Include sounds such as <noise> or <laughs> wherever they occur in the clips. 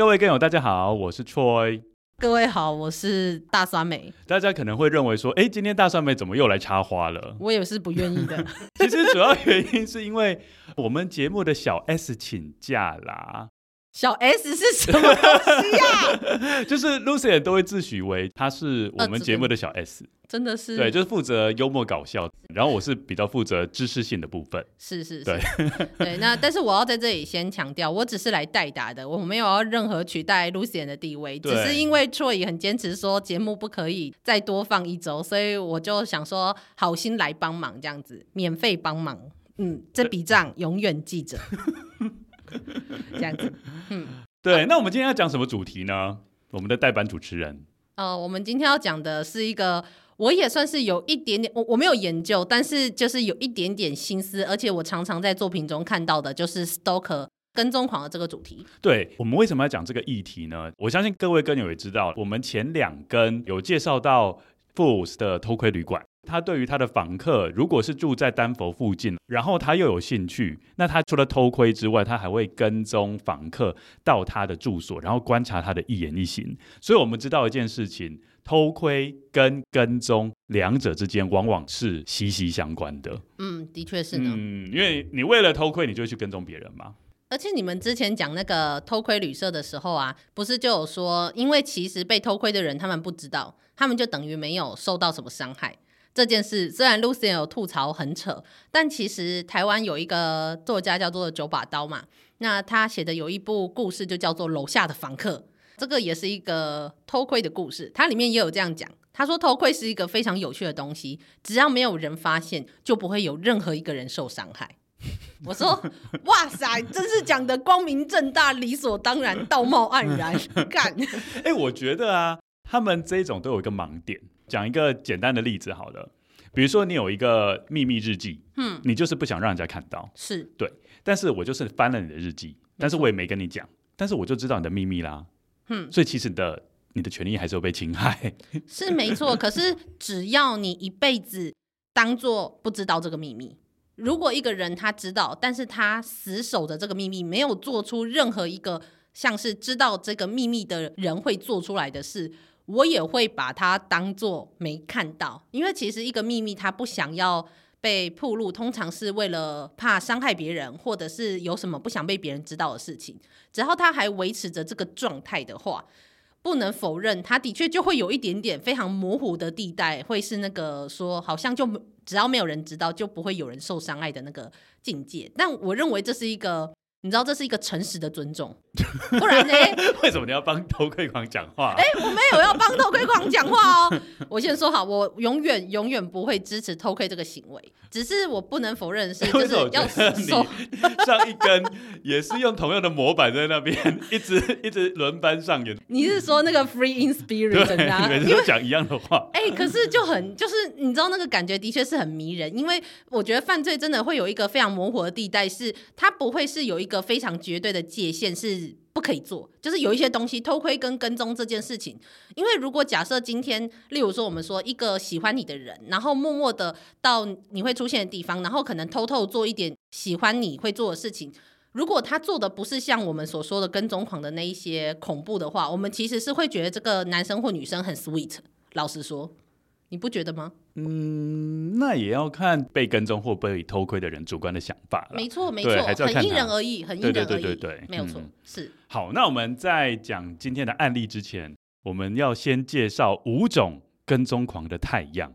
各位更友，大家好，我是 Troy。各位好，我是大酸梅。大家可能会认为说，哎，今天大酸梅怎么又来插花了？我也是不愿意的。<laughs> 其实主要原因是因为我们节目的小 S 请假啦。小 S 是什么东西呀？<laughs> 就是 Lucien 都会自诩为她是我们节目的小 S，真的是对，就是负责幽默搞笑，然后我是比较负责知识性的部分。是是是，对对。那但是我要在这里先强调，我只是来代打的，我没有要任何取代 Lucian 的地位，只是因为 Troy 很坚持说节目不可以再多放一周，所以我就想说好心来帮忙这样子，免费帮忙。嗯，这笔账永远记着。<laughs> 这样子，嗯，对，那我们今天要讲什么主题呢？我们的代班主持人，呃，我们今天要讲的是一个，我也算是有一点点，我我没有研究，但是就是有一点点心思，而且我常常在作品中看到的，就是 stalker 跟踪狂的这个主题。对，我们为什么要讲这个议题呢？我相信各位跟友也知道，我们前两根有介绍到 Fools 的偷窥旅馆。他对于他的房客，如果是住在丹佛附近，然后他又有兴趣，那他除了偷窥之外，他还会跟踪房客到他的住所，然后观察他的一言一行。所以，我们知道一件事情：偷窥跟跟踪两者之间往往是息息相关的。嗯，的确是呢。嗯，因为你为了偷窥，你就会去跟踪别人嘛。而且你们之前讲那个偷窥旅社的时候啊，不是就有说，因为其实被偷窥的人他们不知道，他们就等于没有受到什么伤害。这件事虽然 Lucien 有吐槽很扯，但其实台湾有一个作家叫做九把刀嘛，那他写的有一部故事就叫做《楼下的房客》，这个也是一个偷窥的故事。它里面也有这样讲，他说偷窥是一个非常有趣的东西，只要没有人发现，就不会有任何一个人受伤害。<laughs> 我说哇塞，真是讲的光明正大、理所当然、道貌岸然，<laughs> 干！哎、欸，我觉得啊，他们这一种都有一个盲点。讲一个简单的例子好了，比如说你有一个秘密日记，嗯，你就是不想让人家看到，是对，但是我就是翻了你的日记，但是我也没跟你讲，但是我就知道你的秘密啦，嗯，所以其实你的你的权利还是有被侵害，<laughs> 是没错。可是只要你一辈子当做不知道这个秘密，如果一个人他知道，但是他死守着这个秘密，没有做出任何一个像是知道这个秘密的人会做出来的事。我也会把它当做没看到，因为其实一个秘密，他不想要被暴露，通常是为了怕伤害别人，或者是有什么不想被别人知道的事情。只要他还维持着这个状态的话，不能否认，他的确就会有一点点非常模糊的地带，会是那个说好像就只要没有人知道，就不会有人受伤害的那个境界。但我认为这是一个。你知道这是一个诚实的尊重，<laughs> 不然呢？<laughs> 为什么你要帮偷窥狂讲话？哎、欸，我没有要帮偷窥狂讲话哦。我先说好，我永远永远不会支持偷窥这个行为。只是我不能否认的是，<laughs> 就是要说上一根也是用同样的模板在那边一直一直轮班上演。你是说那个 Free in Spirit 对啊？每次都讲一样的话。哎、欸，可是就很就是你知道那个感觉的确是很迷人，因为我觉得犯罪真的会有一个非常模糊的地带，是它不会是有一个。一个非常绝对的界限是不可以做，就是有一些东西偷窥跟跟踪这件事情，因为如果假设今天，例如说我们说一个喜欢你的人，然后默默的到你会出现的地方，然后可能偷偷做一点喜欢你会做的事情，如果他做的不是像我们所说的跟踪狂的那一些恐怖的话，我们其实是会觉得这个男生或女生很 sweet。老实说。你不觉得吗？嗯，那也要看被跟踪或被偷窥的人主观的想法了。没错，没错，很因人而异，很因人而异。对对对对对，没有错，嗯、是。好，那我们在讲今天的案例之前，我们要先介绍五种跟踪狂的太阳。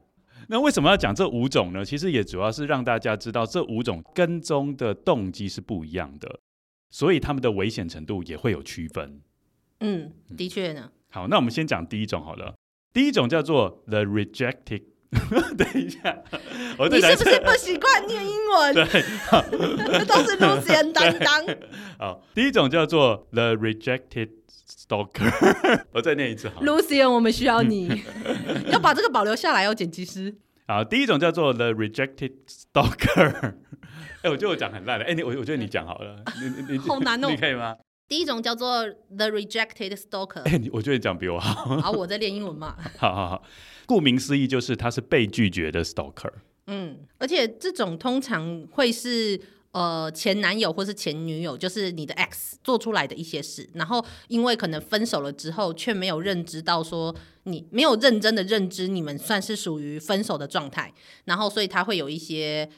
那为什么要讲这五种呢？其实也主要是让大家知道这五种跟踪的动机是不一样的，所以他们的危险程度也会有区分。嗯，的确呢。好，那我们先讲第一种好了。第一种叫做 The Rejected。<laughs> 等一下，我你是不是不习惯念英文？对，都是 Lucien 担当。<laughs> 好，第一种叫做 The Rejected Stalker。<laughs> 我再念一次好。Lucian，我们需要你，要把这个保留下来哦，剪辑师。好，第一种叫做 The Rejected Stalker。哎、欸，我觉得我讲很烂的。哎、欸，你我我觉得你讲好了，你你你好难哦，你可以吗？第一种叫做 The Rejected Stalker。哎、欸，我觉得你讲比我好。好，我在练英文嘛。<laughs> 好好好，顾名思义就是他是被拒绝的 Stalker。嗯，而且这种通常会是呃前男友或是前女友，就是你的 X 做出来的一些事，然后因为可能分手了之后，却没有认知到说你没有认真的认知你们算是属于分手的状态，然后所以他会有一些。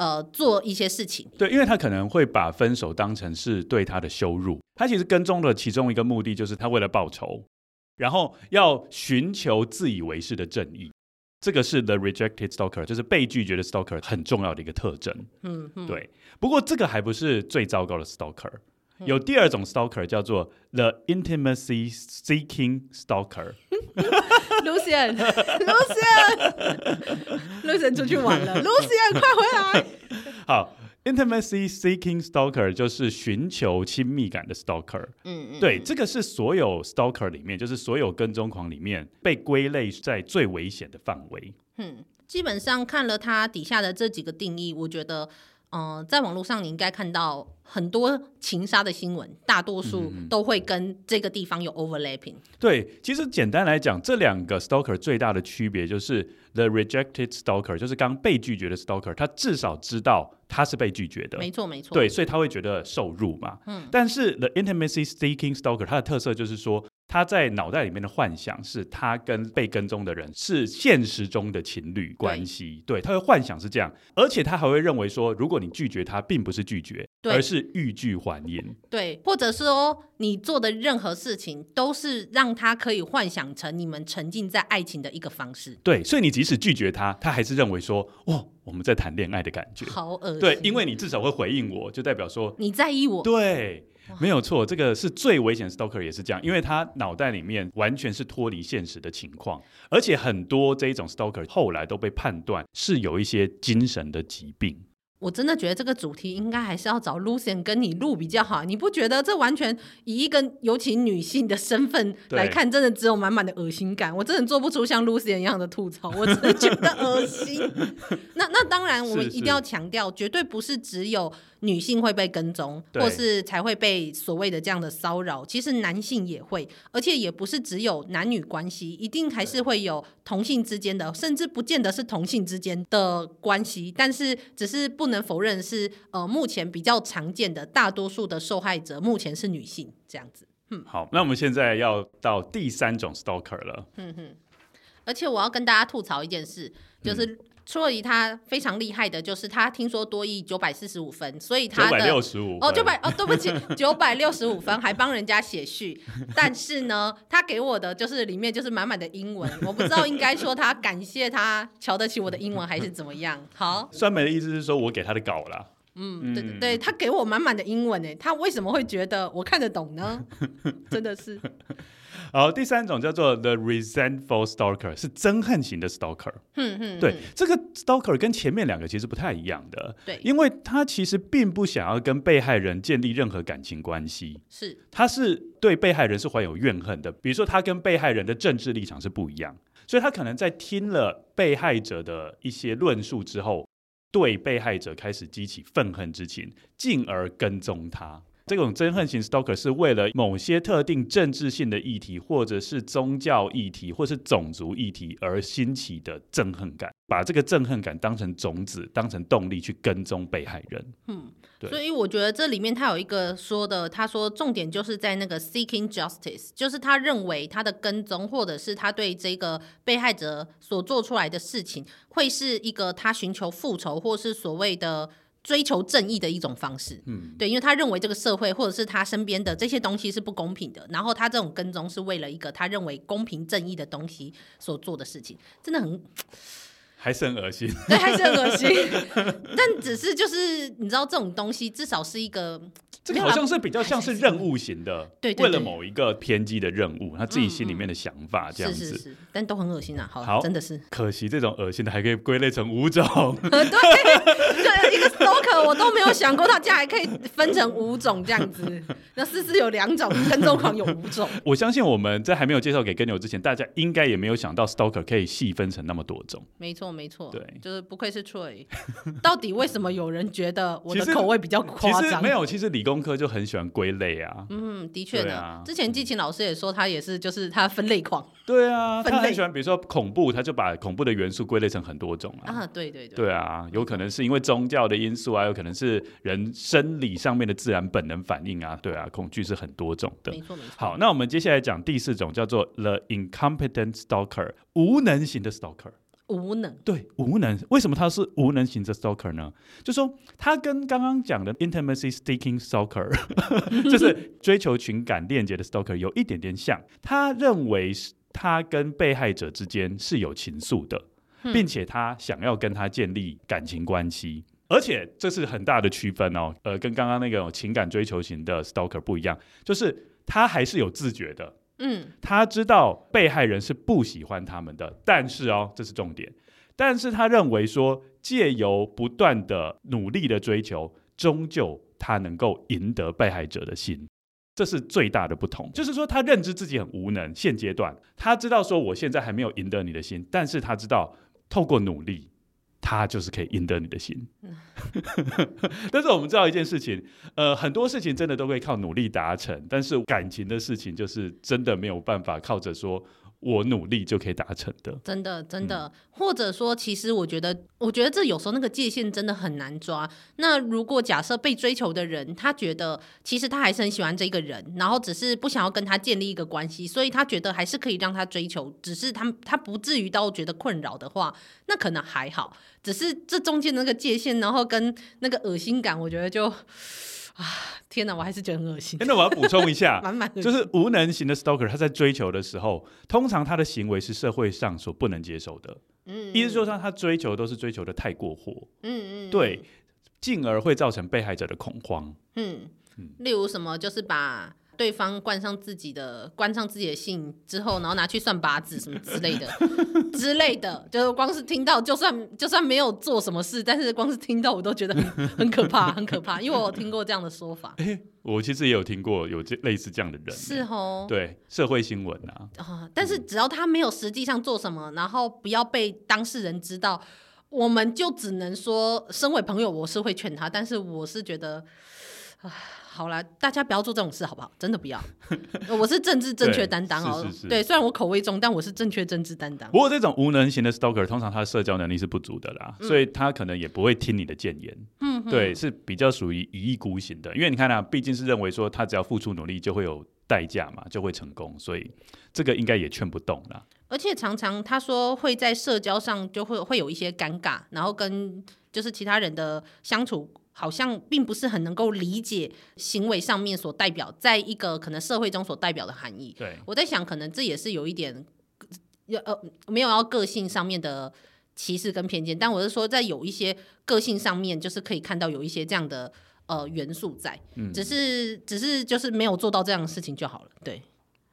呃，做一些事情，对，因为他可能会把分手当成是对他的羞辱。他其实跟踪的其中一个目的就是他为了报仇，然后要寻求自以为是的正义。这个是 the rejected stalker，就是被拒绝的 stalker 很重要的一个特征。嗯，嗯对。不过这个还不是最糟糕的 stalker，有第二种 stalker 叫做 the intimacy seeking stalker。Lucian，Lucian，Lucian 出去玩了，Lucian 快回来。好，intimacy seeking stalker 就是寻求亲密感的 stalker。嗯嗯，对，这个是所有 stalker 里面，就是所有跟踪狂里面被归类在最危险的范围。嗯，基本上看了他底下的这几个定义，我觉得。嗯、呃，在网络上你应该看到很多情杀的新闻，大多数都会跟这个地方有 overlapping。对，其实简单来讲，这两个 stalker 最大的区别就是 the rejected stalker，就是刚被拒绝的 stalker，他至少知道他是被拒绝的。没错，没错。对，所以他会觉得受辱嘛。嗯。但是 the intimacy seeking stalker，它的特色就是说。他在脑袋里面的幻想是他跟被跟踪的人是现实中的情侣关系，对，对，他的幻想是这样，而且他还会认为说，如果你拒绝他，并不是拒绝，而是欲拒还迎，对，或者是说你做的任何事情都是让他可以幻想成你们沉浸在爱情的一个方式，对，所以你即使拒绝他，他还是认为说，哦，我们在谈恋爱的感觉，好恶心，对，因为你至少会回应我，就代表说你在意我，对。没有错，这个是最危险的 stalker 也是这样，因为他脑袋里面完全是脱离现实的情况，而且很多这一种 stalker 后来都被判断是有一些精神的疾病。我真的觉得这个主题应该还是要找 Lucien 跟你录比较好，你不觉得这完全以一个尤其女性的身份来看，真的只有满满的恶心感。我真的做不出像 Lucien 一样的吐槽，我真的觉得恶心。<laughs> 那那当然，我们一定要强调，绝对不是只有女性会被跟踪，或是才会被所谓的这样的骚扰。其实男性也会，而且也不是只有男女关系，一定还是会有同性之间的，甚至不见得是同性之间的关系，但是只是不。能否认是呃，目前比较常见的，大多数的受害者目前是女性这样子。嗯，好，那我们现在要到第三种 stalker 了。嗯哼，而且我要跟大家吐槽一件事，就是。嗯戳离他非常厉害的，就是他听说多益九百四十五分，所以他的九百六十五哦，九百哦，对不起，<laughs> 九百六十五分还帮人家写序，但是呢，他给我的就是里面就是满满的英文，我不知道应该说他感谢他瞧得起我的英文还是怎么样。好，酸梅的意思是说我给他的稿了。嗯，对对对，他给我满满的英文诶，他为什么会觉得我看得懂呢？<laughs> 真的是。好，第三种叫做 the resentful stalker，是憎恨型的 stalker。嗯嗯，对，这个 stalker 跟前面两个其实不太一样的。对，因为他其实并不想要跟被害人建立任何感情关系。是，他是对被害人是怀有怨恨的。比如说，他跟被害人的政治立场是不一样，所以他可能在听了被害者的一些论述之后，对被害者开始激起愤恨之情，进而跟踪他。这种憎恨型 stalker 是为了某些特定政治性的议题，或者是宗教议题，或是种族议题而兴起的憎恨感，把这个憎恨感当成种子，当成动力去跟踪被害人。嗯，对，所以我觉得这里面他有一个说的，他说重点就是在那个 seeking justice，就是他认为他的跟踪或者是他对这个被害者所做出来的事情，会是一个他寻求复仇或是所谓的。追求正义的一种方式，嗯，对，因为他认为这个社会或者是他身边的这些东西是不公平的，然后他这种跟踪是为了一个他认为公平正义的东西所做的事情，真的很，还是很恶心，对，还是很恶心，但只是就是你知道这种东西至少是一个。这个好像是比较像是任务型的，对，对，对，为了某一个偏激的任务，他自己心里面的想法这样子，是是是，但都很恶心啊，好，好，真的是。可惜，这种恶心的还可以归类成五种，<laughs> 对，对，一个 stalker 我都没有想过，他竟然还可以分成五种这样子，那思思有两种，跟踪狂有五种，我相信我们在还没有介绍给跟牛之前，大家应该也没有想到 stalker 可以细分成那么多种，没错没错，对，就是不愧是 Troy，到底为什么有人觉得我的口味比较夸张？其实没有，其实理工科就很喜欢。归类啊，嗯，的确的。啊、之前季琴老师也说，他也是，就是他分类狂。对啊，分他很喜欢，比如说恐怖，他就把恐怖的元素归类成很多种啊。啊，对对对。对啊，有可能是因为宗教的因素啊，有可能是人生理上面的自然本能反应啊。对啊，恐惧是很多种的。没错没错。好，那我们接下来讲第四种，叫做 The Incompetent Stalker，无能型的 Stalker。无能，对，无能，为什么他是无能型的 stalker 呢？就说他跟刚刚讲的 intimacy seeking stalker，<laughs> 就是追求情感链接的 stalker 有一点点像。他认为他跟被害者之间是有情愫的，并且他想要跟他建立感情关系，而且这是很大的区分哦。呃，跟刚刚那个情感追求型的 stalker 不一样，就是他还是有自觉的。嗯，他知道被害人是不喜欢他们的，但是哦，这是重点。但是他认为说，借由不断的努力的追求，终究他能够赢得被害者的心，这是最大的不同。就是说，他认知自己很无能，现阶段他知道说，我现在还没有赢得你的心，但是他知道透过努力。他就是可以赢得你的心，<laughs> 但是我们知道一件事情，呃，很多事情真的都会靠努力达成，但是感情的事情就是真的没有办法靠着说。我努力就可以达成的，真的真的，嗯、或者说，其实我觉得，我觉得这有时候那个界限真的很难抓。那如果假设被追求的人，他觉得其实他还是很喜欢这个人，然后只是不想要跟他建立一个关系，所以他觉得还是可以让他追求，只是他他不至于到觉得困扰的话，那可能还好。只是这中间那个界限，然后跟那个恶心感，我觉得就。啊天哪，我还是觉得很恶心。那我要补充一下，<laughs> 就是无能型的 stalker，他在追求的时候，通常他的行为是社会上所不能接受的。嗯，意思就是说，他追求都是追求的太过火。嗯嗯，对，进而会造成被害者的恐慌。嗯嗯，例如什么，就是把。对方冠上自己的冠上自己的姓之后，然后拿去算八字什么之类的之类的，就是光是听到，就算就算没有做什么事，但是光是听到我都觉得很很可怕，很可怕，因为我有听过这样的说法。欸，我其实也有听过有这类似这样的人，是哦，对，社会新闻啊，啊，但是只要他没有实际上做什么，然后不要被当事人知道，我们就只能说，身为朋友，我是会劝他，但是我是觉得，唉。好啦，大家不要做这种事，好不好？真的不要。<laughs> 我是政治正确担当哦。<laughs> 是是是对，虽然我口味重，但我是正确政治担当。不过这种无能型的 stalker，通常他的社交能力是不足的啦，嗯、所以他可能也不会听你的谏言。嗯，对，是比较属于一意孤行的。因为你看啊，毕竟是认为说他只要付出努力就会有代价嘛，就会成功，所以这个应该也劝不动啦。而且常常他说会在社交上就会会有一些尴尬，然后跟就是其他人的相处。好像并不是很能够理解行为上面所代表，在一个可能社会中所代表的含义。对，我在想，可能这也是有一点，呃，没有要个性上面的歧视跟偏见，但我是说，在有一些个性上面，就是可以看到有一些这样的呃元素在，嗯，只是只是就是没有做到这样的事情就好了。对，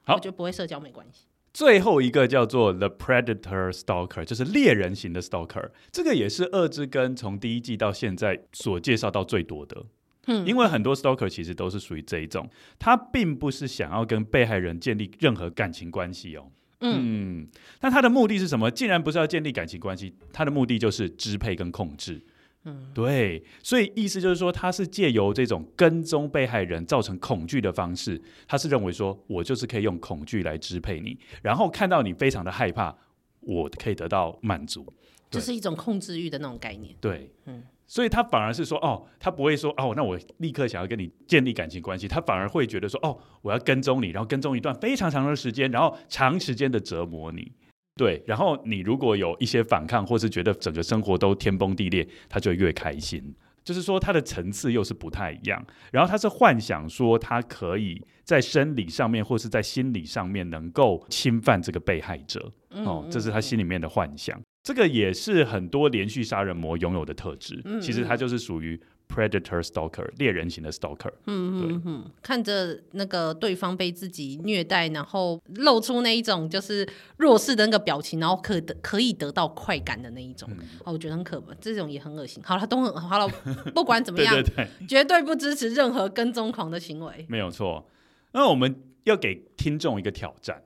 好，我觉得不会社交没关系。最后一个叫做 The Predator Stalker，就是猎人型的 Stalker，这个也是二之根从第一季到现在所介绍到最多的。嗯，因为很多 Stalker 其实都是属于这一种，他并不是想要跟被害人建立任何感情关系哦。嗯，那他的目的是什么？既然不是要建立感情关系，他的目的就是支配跟控制。嗯，对，所以意思就是说，他是借由这种跟踪被害人造成恐惧的方式，他是认为说，我就是可以用恐惧来支配你，然后看到你非常的害怕，我可以得到满足，就是一种控制欲的那种概念。对，嗯，所以他反而是说，哦，他不会说，哦，那我立刻想要跟你建立感情关系，他反而会觉得说，哦，我要跟踪你，然后跟踪一段非常长的时间，然后长时间的折磨你，对，然后你如果有一些反抗，或是觉得整个生活都天崩地裂，他就越开心。就是说，他的层次又是不太一样。然后他是幻想说，他可以在生理上面或是在心理上面能够侵犯这个被害者。哦，这是他心里面的幻想。这个也是很多连续杀人魔拥有的特质。其实他就是属于。Predator stalker 猎人型的 stalker，嗯嗯嗯，看着那个对方被自己虐待，然后露出那一种就是弱势的那个表情，然后可得可以得到快感的那一种，嗯、哦，我觉得很可怕，这种也很恶心。好了，都很好了，不管怎么样，<laughs> 对对对，绝对不支持任何跟踪狂的行为。没有错。那我们要给听众一个挑战，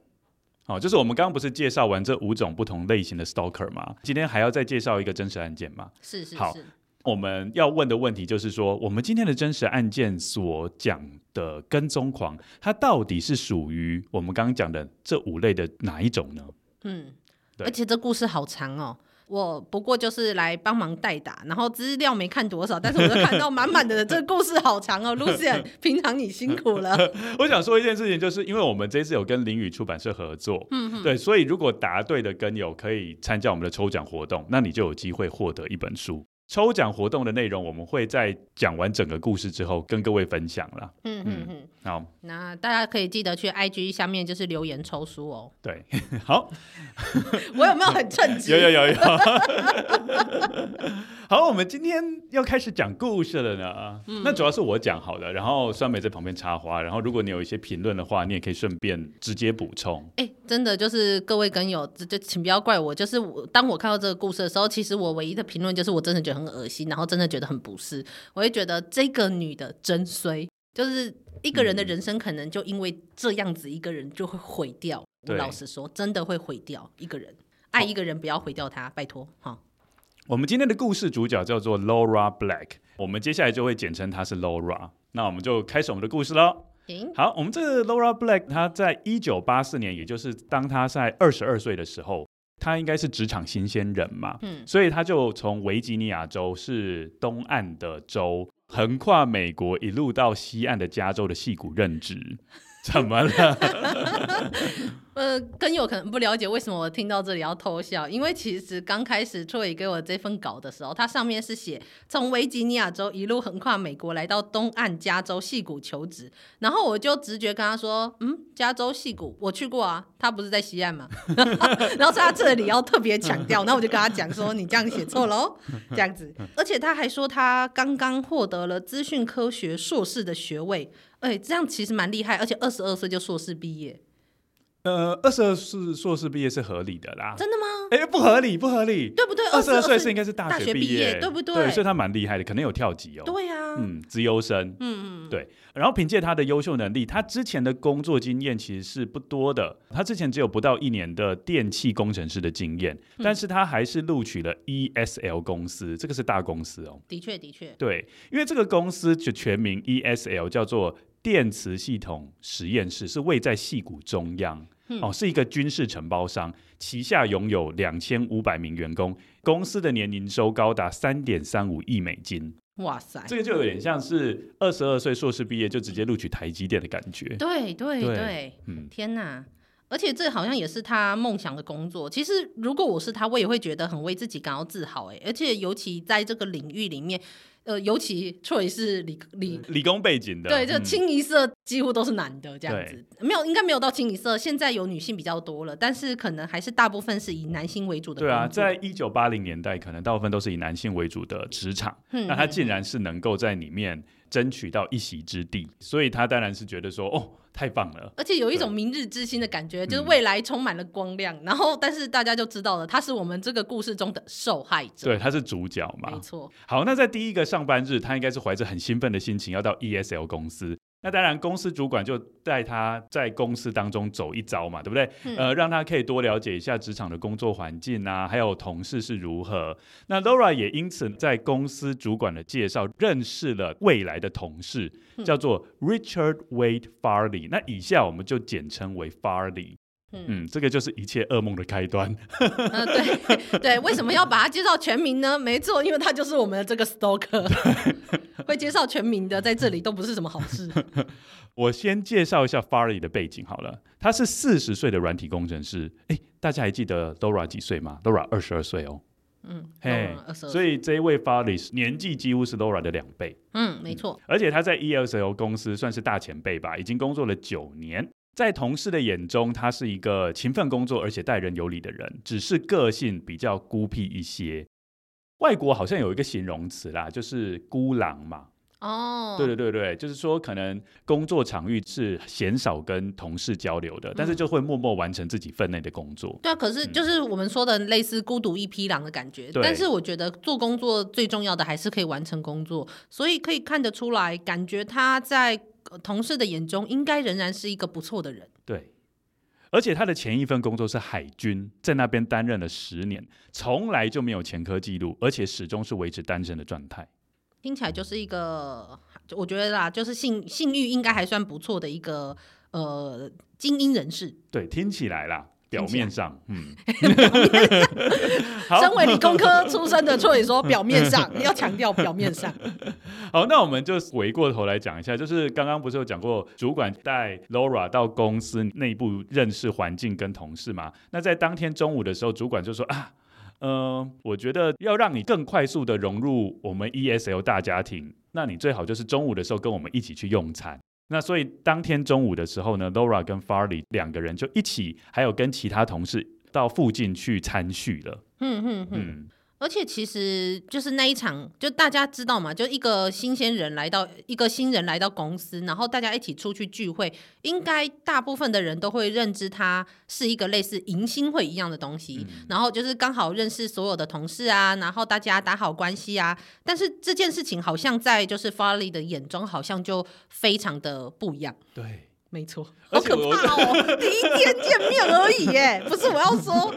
好，就是我们刚刚不是介绍完这五种不同类型的 stalker 吗？今天还要再介绍一个真实案件吗？是是是。好。我们要问的问题就是说，我们今天的真实案件所讲的跟踪狂，它到底是属于我们刚刚讲的这五类的哪一种呢？嗯，而且这故事好长哦，我不过就是来帮忙代打，然后资料没看多少，但是我就看到满满的这个故事好长哦，Lucian，平常你辛苦了。<laughs> 我想说一件事情，就是因为我们这次有跟林语出版社合作，嗯哼，对，所以如果答对的跟友可以参加我们的抽奖活动，那你就有机会获得一本书。抽奖活动的内容，我们会在讲完整个故事之后跟各位分享了。嗯嗯嗯，好，那大家可以记得去 IG 下面就是留言抽书哦。<laughs> 对，<laughs> 好，<laughs> 我有没有很称职？有有有有。好，我们今天要开始讲故事了呢。嗯、那主要是我讲好的，然后酸梅在旁边插花。然后如果你有一些评论的话，你也可以顺便直接补充。哎、欸，真的就是各位跟友，就请不要怪我。就是我当我看到这个故事的时候，其实我唯一的评论就是我真的觉得很恶心，然后真的觉得很不适。我会觉得这个女的真衰，就是一个人的人生可能就因为这样子一个人就会毁掉。嗯、我老实说，真的会毁掉一个人。爱一个人，不要毁掉他，拜托哈。我们今天的故事主角叫做 Laura Black，我们接下来就会简称她是 Laura。那我们就开始我们的故事喽。好，我们这个 Laura Black，她在一九八四年，也就是当她在二十二岁的时候，她应该是职场新鲜人嘛，嗯，所以她就从维吉尼亚州是东岸的州，横跨美国一路到西岸的加州的戏骨任职。怎么了？<laughs> 呃，跟友可能不了解为什么我听到这里要偷笑，因为其实刚开始 Troy 给我这份稿的时候，它上面是写从维吉尼亚州一路横跨美国来到东岸加州矽谷求职，然后我就直觉跟他说，嗯，加州矽谷我去过啊，他不是在西岸吗？<laughs> 然后他这里要特别强调，那我就跟他讲说，你这样写错喽，这样子，而且他还说他刚刚获得了资讯科学硕士的学位。哎、这样其实蛮厉害，而且二十二岁就硕士毕业。呃，二十二岁硕士毕业是合理的啦。真的吗？哎、欸，不合理，不合理，对不对？二十二岁是应该是大学毕业，业，对不对？对，所以他蛮厉害的，可能有跳级哦。对呀、啊，嗯，资优生，嗯嗯，对。然后凭借他的优秀能力，他之前的工作经验其实是不多的，他之前只有不到一年的电气工程师的经验，嗯、但是他还是录取了 ESL 公司，这个是大公司哦。的确，的确，对，因为这个公司就全名 ESL 叫做。电磁系统实验室是位在戏谷中央，嗯、哦，是一个军事承包商，旗下拥有两千五百名员工，公司的年营收高达三点三五亿美金。哇塞，这个就有点像是二十二岁硕士毕业就直接录取台积电的感觉。对对对，对嗯，天哪！而且这好像也是他梦想的工作。其实如果我是他，我也会觉得很为自己感到自豪。哎，而且尤其在这个领域里面。呃，尤其 Troy 是理理理工背景的，对，就清一色几乎都是男的这样子，嗯、没有应该没有到清一色，现在有女性比较多了，但是可能还是大部分是以男性为主的。对啊，在一九八零年代，可能大部分都是以男性为主的职场，嗯、那他竟然是能够在里面争取到一席之地，所以他当然是觉得说，哦。太棒了，而且有一种明日之星的感觉，就是未来充满了光亮。嗯、然后，但是大家就知道了，他是我们这个故事中的受害者。对，他是主角嘛。没错。好，那在第一个上班日，他应该是怀着很兴奋的心情要到 ESL 公司。那当然，公司主管就带他在公司当中走一遭嘛，对不对？嗯、呃，让他可以多了解一下职场的工作环境啊，还有同事是如何。那 Laura 也因此在公司主管的介绍认识了未来的同事，叫做 Richard Wade Farley。那以下我们就简称为 Farley。嗯，嗯，这个就是一切噩梦的开端。<laughs> 嗯，对对，为什么要把它介绍全名呢？没错，因为他就是我们的这个 stalker，<laughs> 会介绍全名的，在这里都不是什么好事。<laughs> 我先介绍一下 Farley 的背景好了，他是四十岁的软体工程师。哎，大家还记得 Laura 几岁吗，Laura 二十二岁哦。嗯，嘿，所以这一位 Farley 年纪几乎是 Laura 的两倍。嗯，没错。而且他在 ESL 公司算是大前辈吧，已经工作了九年。在同事的眼中，他是一个勤奋工作而且待人有礼的人，只是个性比较孤僻一些。外国好像有一个形容词啦，就是孤狼嘛。哦，对对对对，就是说可能工作场域是鲜少跟同事交流的，嗯、但是就会默默完成自己分内的工作。对啊，可是就是我们说的类似孤独一匹狼的感觉。嗯、但是我觉得做工作最重要的还是可以完成工作，所以可以看得出来，感觉他在同事的眼中应该仍然是一个不错的人。对，而且他的前一份工作是海军，在那边担任了十年，从来就没有前科记录，而且始终是维持单身的状态。听起来就是一个，我觉得啦，就是性性欲应该还算不错的一个呃精英人士。对，听起来啦，表面上，嗯，<laughs> 身为理工科出身的，所以说表面上你 <laughs> 要强调表面上。好，那我们就回过头来讲一下，就是刚刚不是有讲过，主管带 Laura 到公司内部认识环境跟同事嘛？那在当天中午的时候，主管就说啊。嗯、呃，我觉得要让你更快速的融入我们 ESL 大家庭，那你最好就是中午的时候跟我们一起去用餐。那所以当天中午的时候呢，Laura 跟 Farley 两个人就一起，还有跟其他同事到附近去参叙了。嗯嗯嗯。而且其实就是那一场，就大家知道嘛，就一个新鲜人来到，一个新人来到公司，然后大家一起出去聚会，应该大部分的人都会认知它是一个类似迎新会一样的东西，嗯、然后就是刚好认识所有的同事啊，然后大家打好关系啊。但是这件事情好像在就是 Farley 的眼中，好像就非常的不一样。对。没错，好可怕哦！<laughs> 第一天见面而已，耶，<laughs> 不是我要说。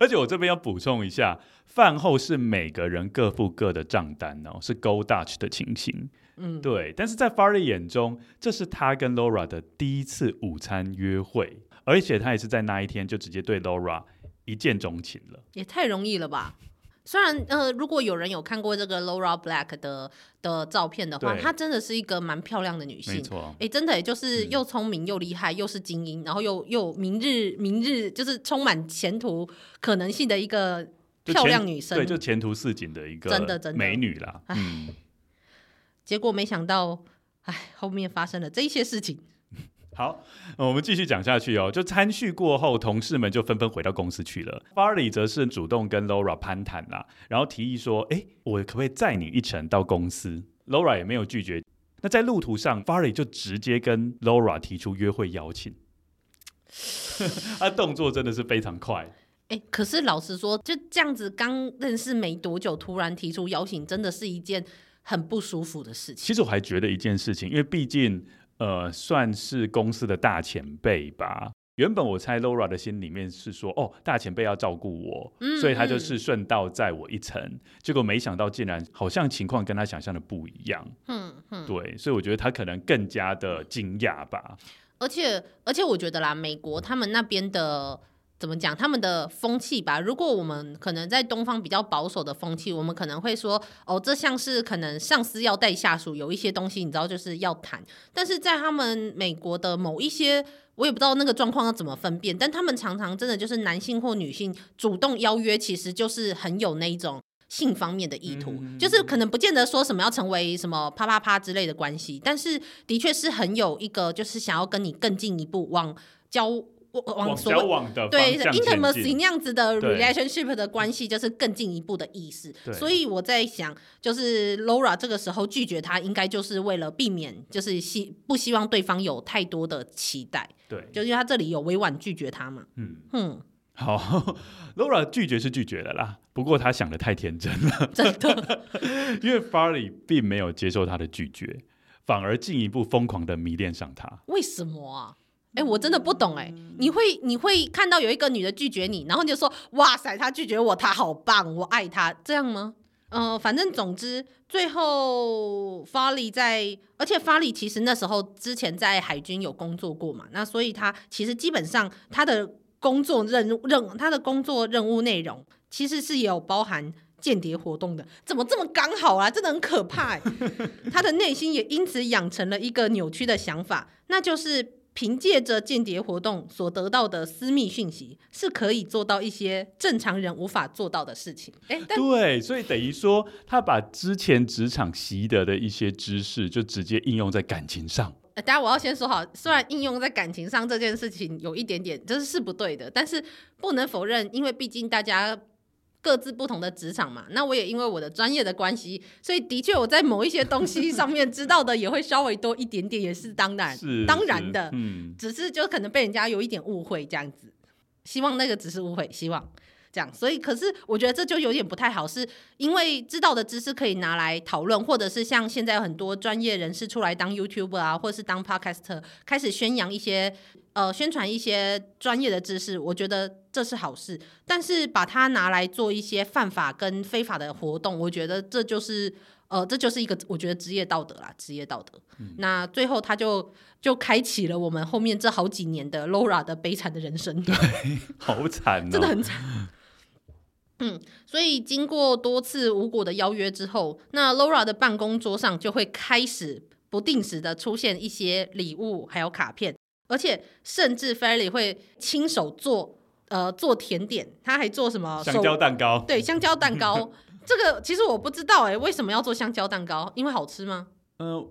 而且我这边要补充一下，饭后是每个人各付各的账单哦，是 Go Dutch 的情形。嗯，对。但是在 Farley 眼中，这是他跟 Laura 的第一次午餐约会，而且他也是在那一天就直接对 Laura 一见钟情了。也太容易了吧？虽然呃，如果有人有看过这个 Laura Black 的的照片的话，她真的是一个蛮漂亮的女性。没错，哎，真的也就是又聪明又厉害，嗯、又是精英，然后又又明日明日就是充满前途可能性的一个漂亮女生。对，就前途似锦的一个真的真的美女啦。嗯，结果没想到，哎，后面发生了这一些事情。好，我们继续讲下去哦。就餐叙过后，同事们就纷纷回到公司去了。Farley 则是主动跟 Laura 攀谈啦，然后提议说：“哎，我可不可以载你一程到公司？”Laura 也没有拒绝。那在路途上，Farley 就直接跟 Laura 提出约会邀请。<laughs> 他动作真的是非常快。哎，可是老实说，就这样子刚认识没多久，突然提出邀请，真的是一件很不舒服的事情。其实我还觉得一件事情，因为毕竟。呃，算是公司的大前辈吧。原本我猜 Laura 的心里面是说，哦，大前辈要照顾我，嗯、所以他就是顺道载我一程。嗯、结果没想到，竟然好像情况跟他想象的不一样。嗯嗯，对，所以我觉得他可能更加的惊讶吧。而且，而且我觉得啦，美国他们那边的。怎么讲他们的风气吧？如果我们可能在东方比较保守的风气，我们可能会说，哦，这像是可能上司要带下属有一些东西，你知道就是要谈。但是在他们美国的某一些，我也不知道那个状况要怎么分辨，但他们常常真的就是男性或女性主动邀约，其实就是很有那一种性方面的意图，嗯、就是可能不见得说什么要成为什么啪啪啪之类的关系，但是的确是很有一个就是想要跟你更进一步往交。往交往的对 intimacy 那样子的 relationship 的关系，就是更进一步的意思。所以我在想，就是 Laura 这个时候拒绝他，应该就是为了避免，就是希不希望对方有太多的期待。对，就是因为他这里有委婉拒绝他嘛。嗯嗯，好，<laughs> Laura 拒绝是拒绝了啦，不过他想的太天真了，真的。<laughs> 因为 Farley 并没有接受他的拒绝，反而进一步疯狂的迷恋上他。为什么啊？哎、我真的不懂哎、你会你会看到有一个女的拒绝你，然后你就说哇塞，她拒绝我，她好棒，我爱她，这样吗？呃，反正总之，最后 f a l y 在，而且 f a l y 其实那时候之前在海军有工作过嘛，那所以他其实基本上他的工作任务任他的工作任务内容其实是有包含间谍活动的，怎么这么刚好啊？真的很可怕欸。<laughs> 他的内心也因此养成了一个扭曲的想法，那就是。凭借着间谍活动所得到的私密讯息，是可以做到一些正常人无法做到的事情。哎，对，所以等于说，他把之前职场习得的一些知识，就直接应用在感情上。呃，当然我要先说好，虽然应用在感情上这件事情有一点点，就是是不对的，但是不能否认，因为毕竟大家。各自不同的职场嘛，那我也因为我的专业的关系，所以的确我在某一些东西 <laughs> 上面知道的也会稍微多一点点，也是当然，是当然的，嗯，只是就可能被人家有一点误会这样子，希望那个只是误会，希望这样，所以可是我觉得这就有点不太好，是因为知道的知识可以拿来讨论，或者是像现在有很多专业人士出来当 YouTuber 啊，或者是当 Podcaster 开始宣扬一些。呃，宣传一些专业的知识，我觉得这是好事。但是把它拿来做一些犯法跟非法的活动，我觉得这就是呃，这就是一个我觉得职业道德啦，职业道德。嗯、那最后他就就开启了我们后面这好几年的 Laura 的悲惨的人生。<laughs> 对，好惨、<laughs> 哦，真的很惨。嗯，所以经过多次无果的邀约之后，那 Laura 的办公桌上就会开始不定时的出现一些礼物，还有卡片。而且甚至 Fairly 会亲手做呃做甜点，他还做什么香蕉蛋糕？对，香蕉蛋糕。<laughs> 这个其实我不知道哎、欸，为什么要做香蕉蛋糕？因为好吃吗？嗯、呃，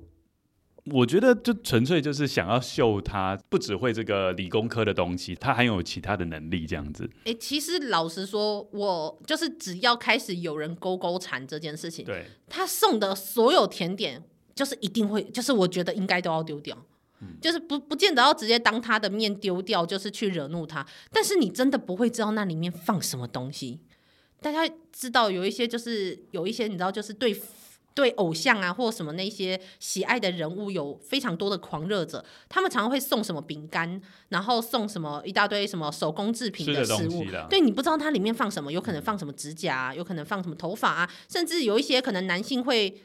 我觉得就纯粹就是想要秀他不只会这个理工科的东西，他还有其他的能力这样子。哎、欸，其实老实说，我就是只要开始有人勾勾缠这件事情，对，他送的所有甜点，就是一定会，就是我觉得应该都要丢掉。就是不不见得要直接当他的面丢掉，就是去惹怒他。但是你真的不会知道那里面放什么东西。大家知道有一些就是有一些你知道就是对对偶像啊或什么那些喜爱的人物有非常多的狂热者，他们常常会送什么饼干，然后送什么一大堆什么手工制品的食物。对，你不知道它里面放什么，有可能放什么指甲啊，有可能放什么头发啊，甚至有一些可能男性会。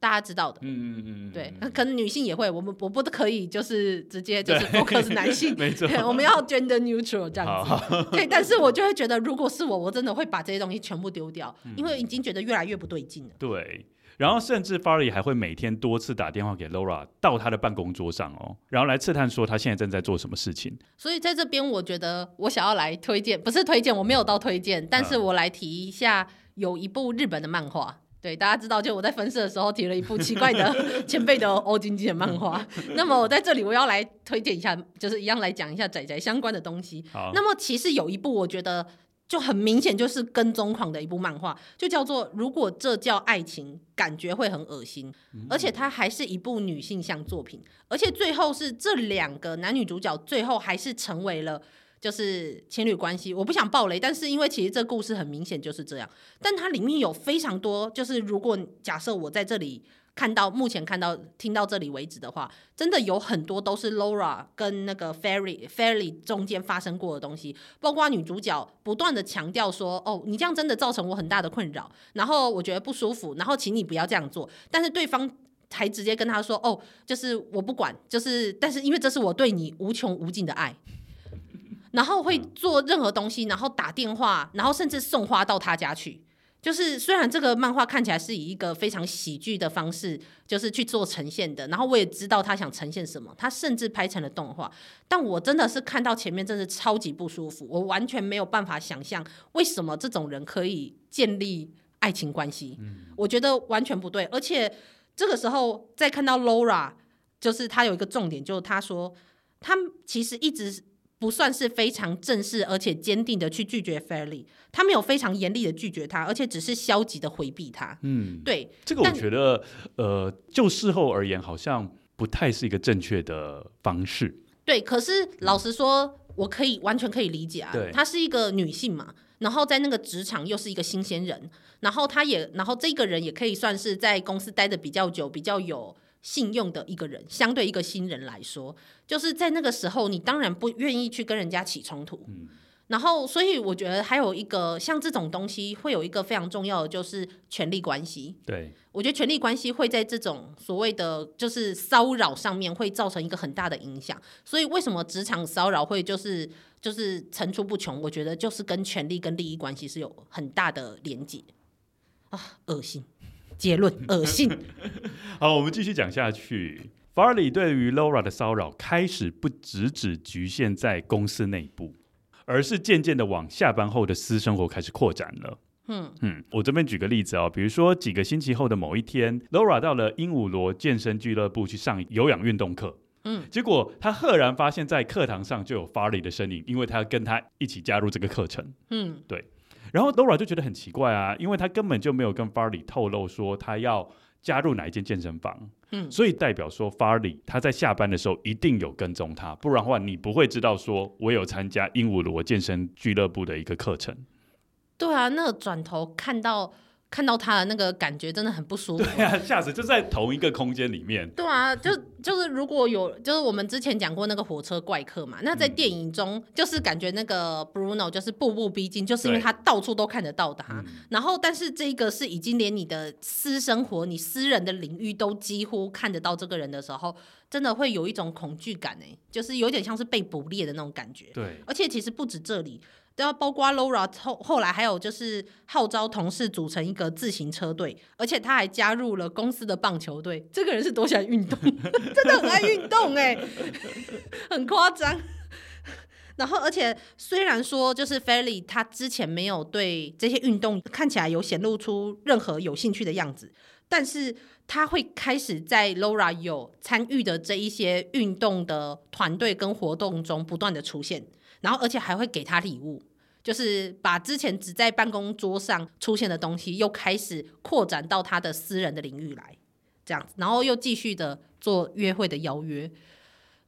大家知道的，嗯嗯嗯，对，可能女性也会，我们我不可以就是直接就是 focus 男性，<laughs> 没错，我们要 gender neutral 这样子，对，但是我就会觉得，如果是我，我真的会把这些东西全部丢掉，嗯、因为已经觉得越来越不对劲了。对，然后甚至 Farley 还会每天多次打电话给 Laura 到他的办公桌上哦，然后来刺探说他现在正在做什么事情。所以在这边，我觉得我想要来推荐，不是推荐，我没有到推荐，但是我来提一下，有一部日本的漫画。对，大家知道，就我在分社的时候提了一部奇怪的前辈的欧经济的漫画。<laughs> 那么我在这里我要来推荐一下，就是一样来讲一下仔仔相关的东西。那么其实有一部我觉得就很明显就是跟踪狂的一部漫画，就叫做《如果这叫爱情》，感觉会很恶心。而且它还是一部女性向作品，而且最后是这两个男女主角最后还是成为了。就是情侣关系，我不想爆雷，但是因为其实这故事很明显就是这样，但它里面有非常多，就是如果假设我在这里看到，目前看到听到这里为止的话，真的有很多都是 Laura 跟那个 Fairy Fairy 中间发生过的东西，包括女主角不断的强调说，哦，你这样真的造成我很大的困扰，然后我觉得不舒服，然后请你不要这样做，但是对方还直接跟他说，哦，就是我不管，就是但是因为这是我对你无穷无尽的爱。然后会做任何东西，然后打电话，然后甚至送花到他家去。就是虽然这个漫画看起来是以一个非常喜剧的方式，就是去做呈现的，然后我也知道他想呈现什么，他甚至拍成了动画。但我真的是看到前面，真的超级不舒服，我完全没有办法想象为什么这种人可以建立爱情关系。我觉得完全不对。而且这个时候再看到 Laura，就是他有一个重点，就是他说他其实一直。不算是非常正式，而且坚定的去拒绝 Fairly，他没有非常严厉的拒绝他，而且只是消极的回避他。嗯，对，这个我觉得，呃，就事后而言，好像不太是一个正确的方式。对，可是老实说，嗯、我可以完全可以理解啊。对，她是一个女性嘛，然后在那个职场又是一个新鲜人，然后她也，然后这个人也可以算是在公司待的比较久，比较有。信用的一个人，相对一个新人来说，就是在那个时候，你当然不愿意去跟人家起冲突。嗯，然后，所以我觉得还有一个像这种东西，会有一个非常重要的，就是权力关系。对，我觉得权力关系会在这种所谓的就是骚扰上面会造成一个很大的影响。所以，为什么职场骚扰会就是就是层出不穷？我觉得就是跟权力跟利益关系是有很大的连结啊，恶心。结论：恶心。<laughs> 好，我们继续讲下去。Farley 对于 Laura 的骚扰开始不只只局限在公司内部。而是渐渐的往下班后的私生活开始扩展了。嗯嗯，我这边举个例子哦，比如说几个星期后的某一天，Laura 到了鹦鹉螺健身俱乐部去上有氧运动课。嗯，结果他赫然发现，在课堂上就有 Farley 的身影，因为他跟他一起加入这个课程。嗯，对。然后 Laura 就觉得很奇怪啊，因为他根本就没有跟 Farley 透露说他要加入哪一间健身房。嗯，所以代表说，Farley 他在下班的时候一定有跟踪他，不然的话你不会知道说我有参加鹦鹉螺健身俱乐部的一个课程。对啊，那个转头看到。看到他的那个感觉真的很不舒服。对啊，吓死！就在同一个空间里面。对啊，就就是如果有，就是我们之前讲过那个火车怪客嘛，那在电影中、嗯、就是感觉那个 Bruno 就是步步逼近，就是因为他到处都看得到他。然后，但是这个是已经连你的私生活、你私人的领域都几乎看得到这个人的时候，真的会有一种恐惧感哎，就是有点像是被捕猎的那种感觉。对，而且其实不止这里。都要包括 Laura 后后来还有就是号召同事组成一个自行车队，而且他还加入了公司的棒球队。这个人是多喜欢运动，<laughs> 真的很爱运动哎，<laughs> 很夸张。然后，而且虽然说就是 Farley 他之前没有对这些运动看起来有显露出任何有兴趣的样子，但是他会开始在 Laura 有参与的这一些运动的团队跟活动中不断的出现。然后，而且还会给他礼物，就是把之前只在办公桌上出现的东西，又开始扩展到他的私人的领域来，这样子，然后又继续的做约会的邀约。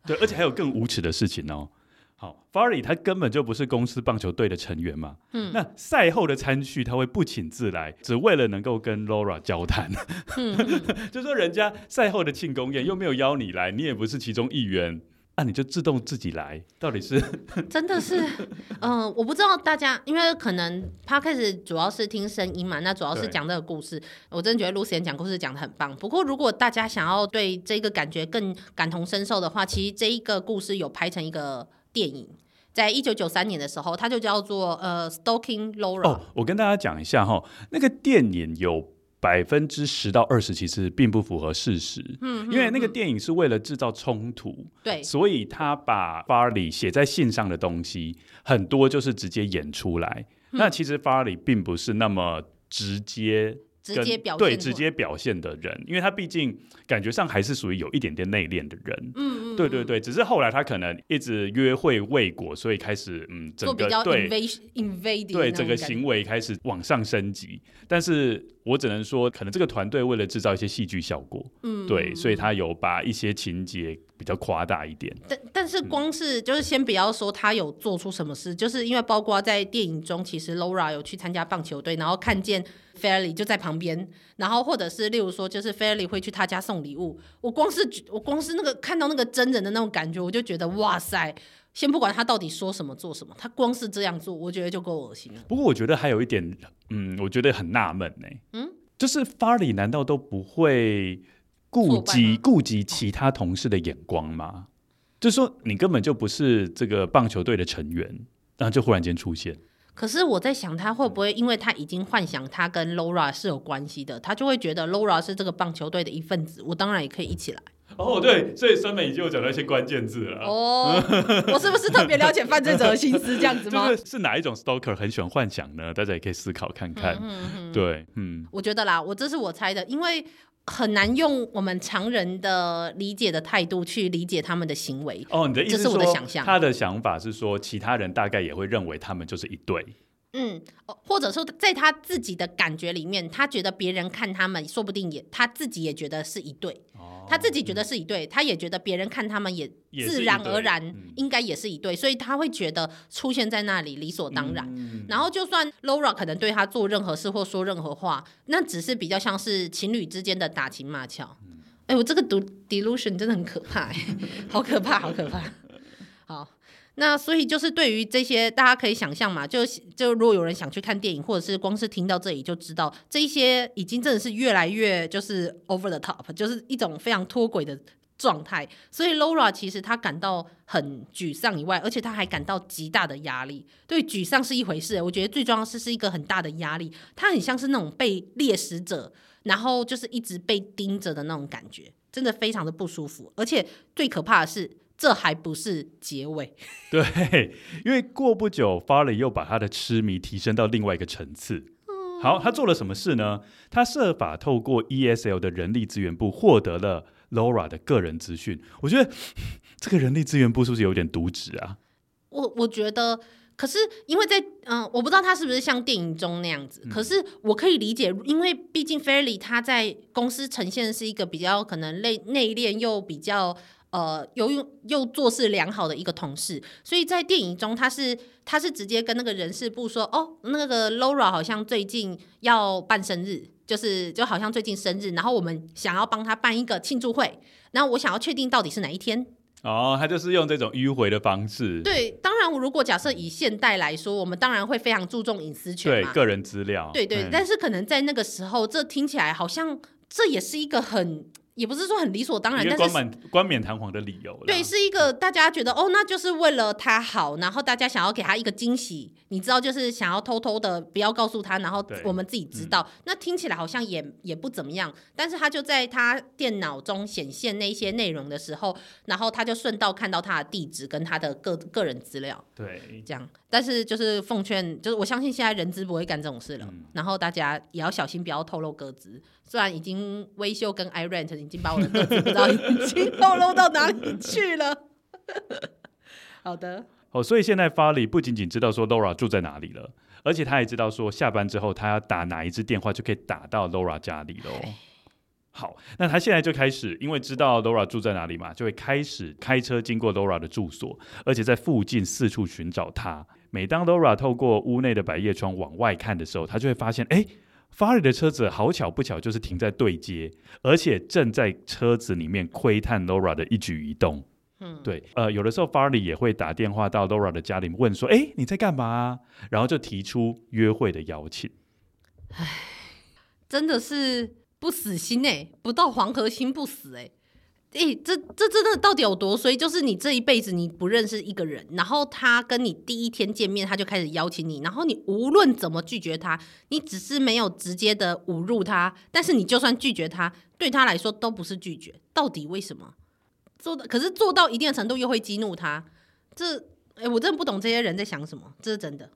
对，而且还有更无耻的事情哦。好，Farley 他根本就不是公司棒球队的成员嘛。嗯。那赛后的餐叙他会不请自来，只为了能够跟 Laura 交谈。嗯。<laughs> 就说人家赛后的庆功宴又没有邀你来，你也不是其中一员。那、啊、你就自动自己来，到底是 <laughs> 真的是，嗯、呃，我不知道大家，因为可能 Podcast 主要是听声音嘛，那主要是讲这个故事。我真的觉得 Lucien 讲故事讲的很棒。不过如果大家想要对这个感觉更感同身受的话，其实这一个故事有拍成一个电影，在一九九三年的时候，它就叫做呃 Stalking Laura。哦，我跟大家讲一下哈，那个电影有。百分之十到二十其实并不符合事实，嗯，因为那个电影是为了制造冲突，对，所以他把 Farley 写在信上的东西很多就是直接演出来，嗯、那其实 Farley 并不是那么直接。直接表对直接表现的人，因为他毕竟感觉上还是属于有一点点内敛的人。嗯嗯，对对对，只是后来他可能一直约会未果，所以开始嗯，整个对 invade 对整个行为开始往上升级。但是我只能说，可能这个团队为了制造一些戏剧效果，嗯，对，所以他有把一些情节比较夸大一点。但但是光是就是先不要说他有做出什么事，就是因为包括在电影中，其实 Laura 有去参加棒球队，然后看见。Farley 就在旁边，然后或者是例如说，就是 Farley 会去他家送礼物。我光是我光是那个看到那个真人的那种感觉，我就觉得哇塞！先不管他到底说什么做什么，他光是这样做，我觉得就够恶心了。不过我觉得还有一点，嗯，我觉得很纳闷呢。嗯，就是 Farley 难道都不会顾及顾及其他同事的眼光吗？就是说你根本就不是这个棒球队的成员，然后就忽然间出现。可是我在想，他会不会因为他已经幻想他跟 Laura 是有关系的，他就会觉得 Laura 是这个棒球队的一份子，我当然也可以一起来。哦，对，所以酸梅已经有讲到一些关键字了。哦，我是不是特别了解犯罪者的心思这样子吗？<laughs> 就是是哪一种 stalker 很喜欢幻想呢？大家也可以思考看看。嗯嗯嗯对，嗯，我觉得啦，我这是我猜的，因为。很难用我们常人的理解的态度去理解他们的行为。哦，你的意思是我的想象。他的想法是说，其他人大概也会认为他们就是一对。嗯，或者说，在他自己的感觉里面，他觉得别人看他们，说不定也他自己也觉得是一对。哦，他自己觉得是一对，嗯，他也觉得别人看他们也自然而然应该也是一对，嗯，所以他会觉得出现在那里理所当然。嗯，然后，就算 Laura 可能对他做任何事或说任何话，那只是比较像是情侣之间的打情骂俏。哎，嗯，我这个读 delusion 真的很可怕，好可怕，好可怕。那所以就是对于这些，大家可以想象嘛，就就如果有人想去看电影，或者是光是听到这里就知道，这一些已经真的是越来越就是 over the top，就是一种非常脱轨的状态。所以 Laura 其实她感到很沮丧以外，而且她还感到极大的压力。对，沮丧是一回事，我觉得最重要是是一个很大的压力。她很像是那种被猎食者，然后就是一直被盯着的那种感觉，真的非常的不舒服。而且最可怕的是。这还不是结尾，<laughs> 对，因为过不久，Farley 又把他的痴迷提升到另外一个层次。好，他做了什么事呢？他设法透过 ESL 的人力资源部获得了 Laura 的个人资讯。我觉得 <laughs> 这个人力资源部是不是有点渎职啊？我我觉得，可是因为在嗯、呃，我不知道他是不是像电影中那样子，嗯、可是我可以理解，因为毕竟 Farley 他在公司呈现的是一个比较可能内内敛又比较。呃，又又又做事良好的一个同事，所以在电影中，他是他是直接跟那个人事部说，哦，那个 Laura 好像最近要办生日，就是就好像最近生日，然后我们想要帮他办一个庆祝会，然后我想要确定到底是哪一天。哦，他就是用这种迂回的方式。对，当然，如果假设以现代来说，我们当然会非常注重隐私权，对个人资料。对对，嗯、但是可能在那个时候，这听起来好像这也是一个很。也不是说很理所当然，但是冠冕冠冕堂皇的理由。对，是一个大家觉得哦，那就是为了他好，然后大家想要给他一个惊喜，你知道，就是想要偷偷的不要告诉他，然后我们自己知道。嗯、那听起来好像也也不怎么样，但是他就在他电脑中显现那些内容的时候，然后他就顺道看到他的地址跟他的个个人资料。对，这样。但是就是奉劝，就是我相信现在人资不会干这种事了，嗯、然后大家也要小心，不要透露个资。虽然已经微秀跟 iRent 已经把我的不知道已经 <laughs> 透露到哪里去了。<laughs> 好的，哦，所以现在 Farley 不仅仅知道说 Laura 住在哪里了，而且他也知道说下班之后他要打哪一支电话就可以打到 Laura 家里喽。好，那他现在就开始，因为知道 Laura 住在哪里嘛，就会开始开车经过 Laura 的住所，而且在附近四处寻找她。每当 Laura 透过屋内的百叶窗往外看的时候，他就会发现，哎。Farley 的车子好巧不巧就是停在对街，而且正在车子里面窥探 Laura 的一举一动。嗯，对，呃，有的时候 Farley 也会打电话到 Laura 的家里问说：“哎，你在干嘛？”然后就提出约会的邀请。唉，真的是不死心哎，不到黄河心不死哎。诶、这这真的到底有多衰？就是你这一辈子你不认识一个人，然后他跟你第一天见面他就开始邀请你，然后你无论怎么拒绝他，你只是没有直接的侮辱他，但是你就算拒绝他，对他来说都不是拒绝。到底为什么做的？可是做到一定的程度又会激怒他。这，诶、我真的不懂这些人在想什么。这是真的，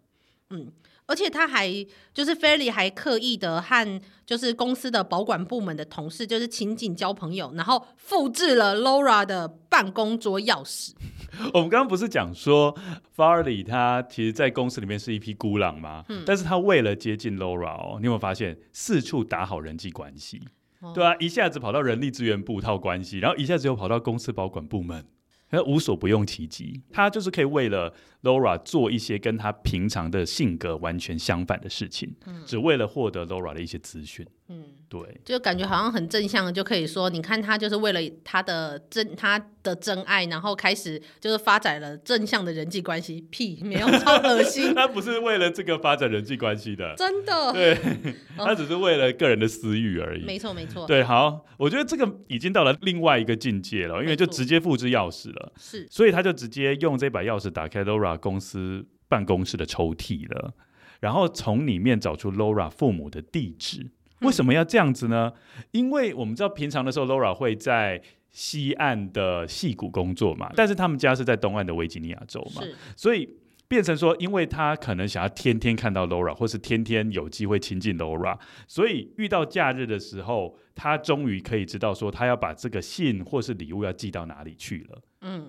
嗯。而且他还就是 Farley 还刻意的和就是公司的保管部门的同事就是情景交朋友，然后复制了 Laura 的办公桌钥匙。<laughs> 我们刚刚不是讲说 Farley 他其实，在公司里面是一匹孤狼吗？嗯。但是他为了接近 Laura 哦，你有没有发现四处打好人际关系？哦。对啊，一下子跑到人力资源部套关系，然后一下子又跑到公司保管部门。他无所不用其极，他就是可以为了 Laura 做一些跟他平常的性格完全相反的事情，嗯、只为了获得 Laura 的一些资讯。嗯，对，就感觉好像很正向的，就可以说，你看他就是为了他的真他的真爱，然后开始就是发展了正向的人际关系。屁，<laughs> 没有，超恶心。<laughs> 他不是为了这个发展人际关系的，真的。对，<laughs> 他只是为了个人的私欲而已。没错，没错。对，好，我觉得这个已经到了另外一个境界了，因为就直接复制钥匙了。是，所以他就直接用这把钥匙打开 Laura 公司办公室的抽屉了，然后从里面找出 Laura 父母的地址。为什么要这样子呢？因为我们知道平常的时候，Laura 会在西岸的戏谷工作嘛，但是他们家是在东岸的维吉尼亚州嘛，所以变成说，因为他可能想要天天看到 Laura，或是天天有机会亲近 Laura，所以遇到假日的时候，他终于可以知道说，他要把这个信或是礼物要寄到哪里去了。嗯嗯，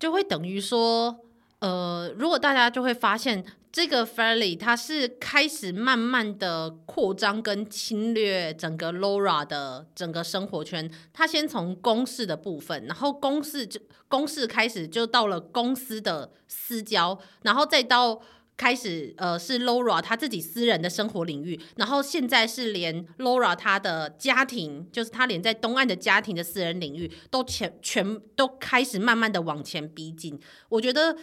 就会等于说，呃，如果大家就会发现。这个 Fairly 它是开始慢慢的扩张跟侵略整个 Laura 的整个生活圈。它先从公事的部分，然后公事就公事开始就到了公司的私交，然后再到开始呃是 Laura 她自己私人的生活领域，然后现在是连 Laura 她的家庭，就是她连在东岸的家庭的私人领域都全全都开始慢慢的往前逼近。我觉得，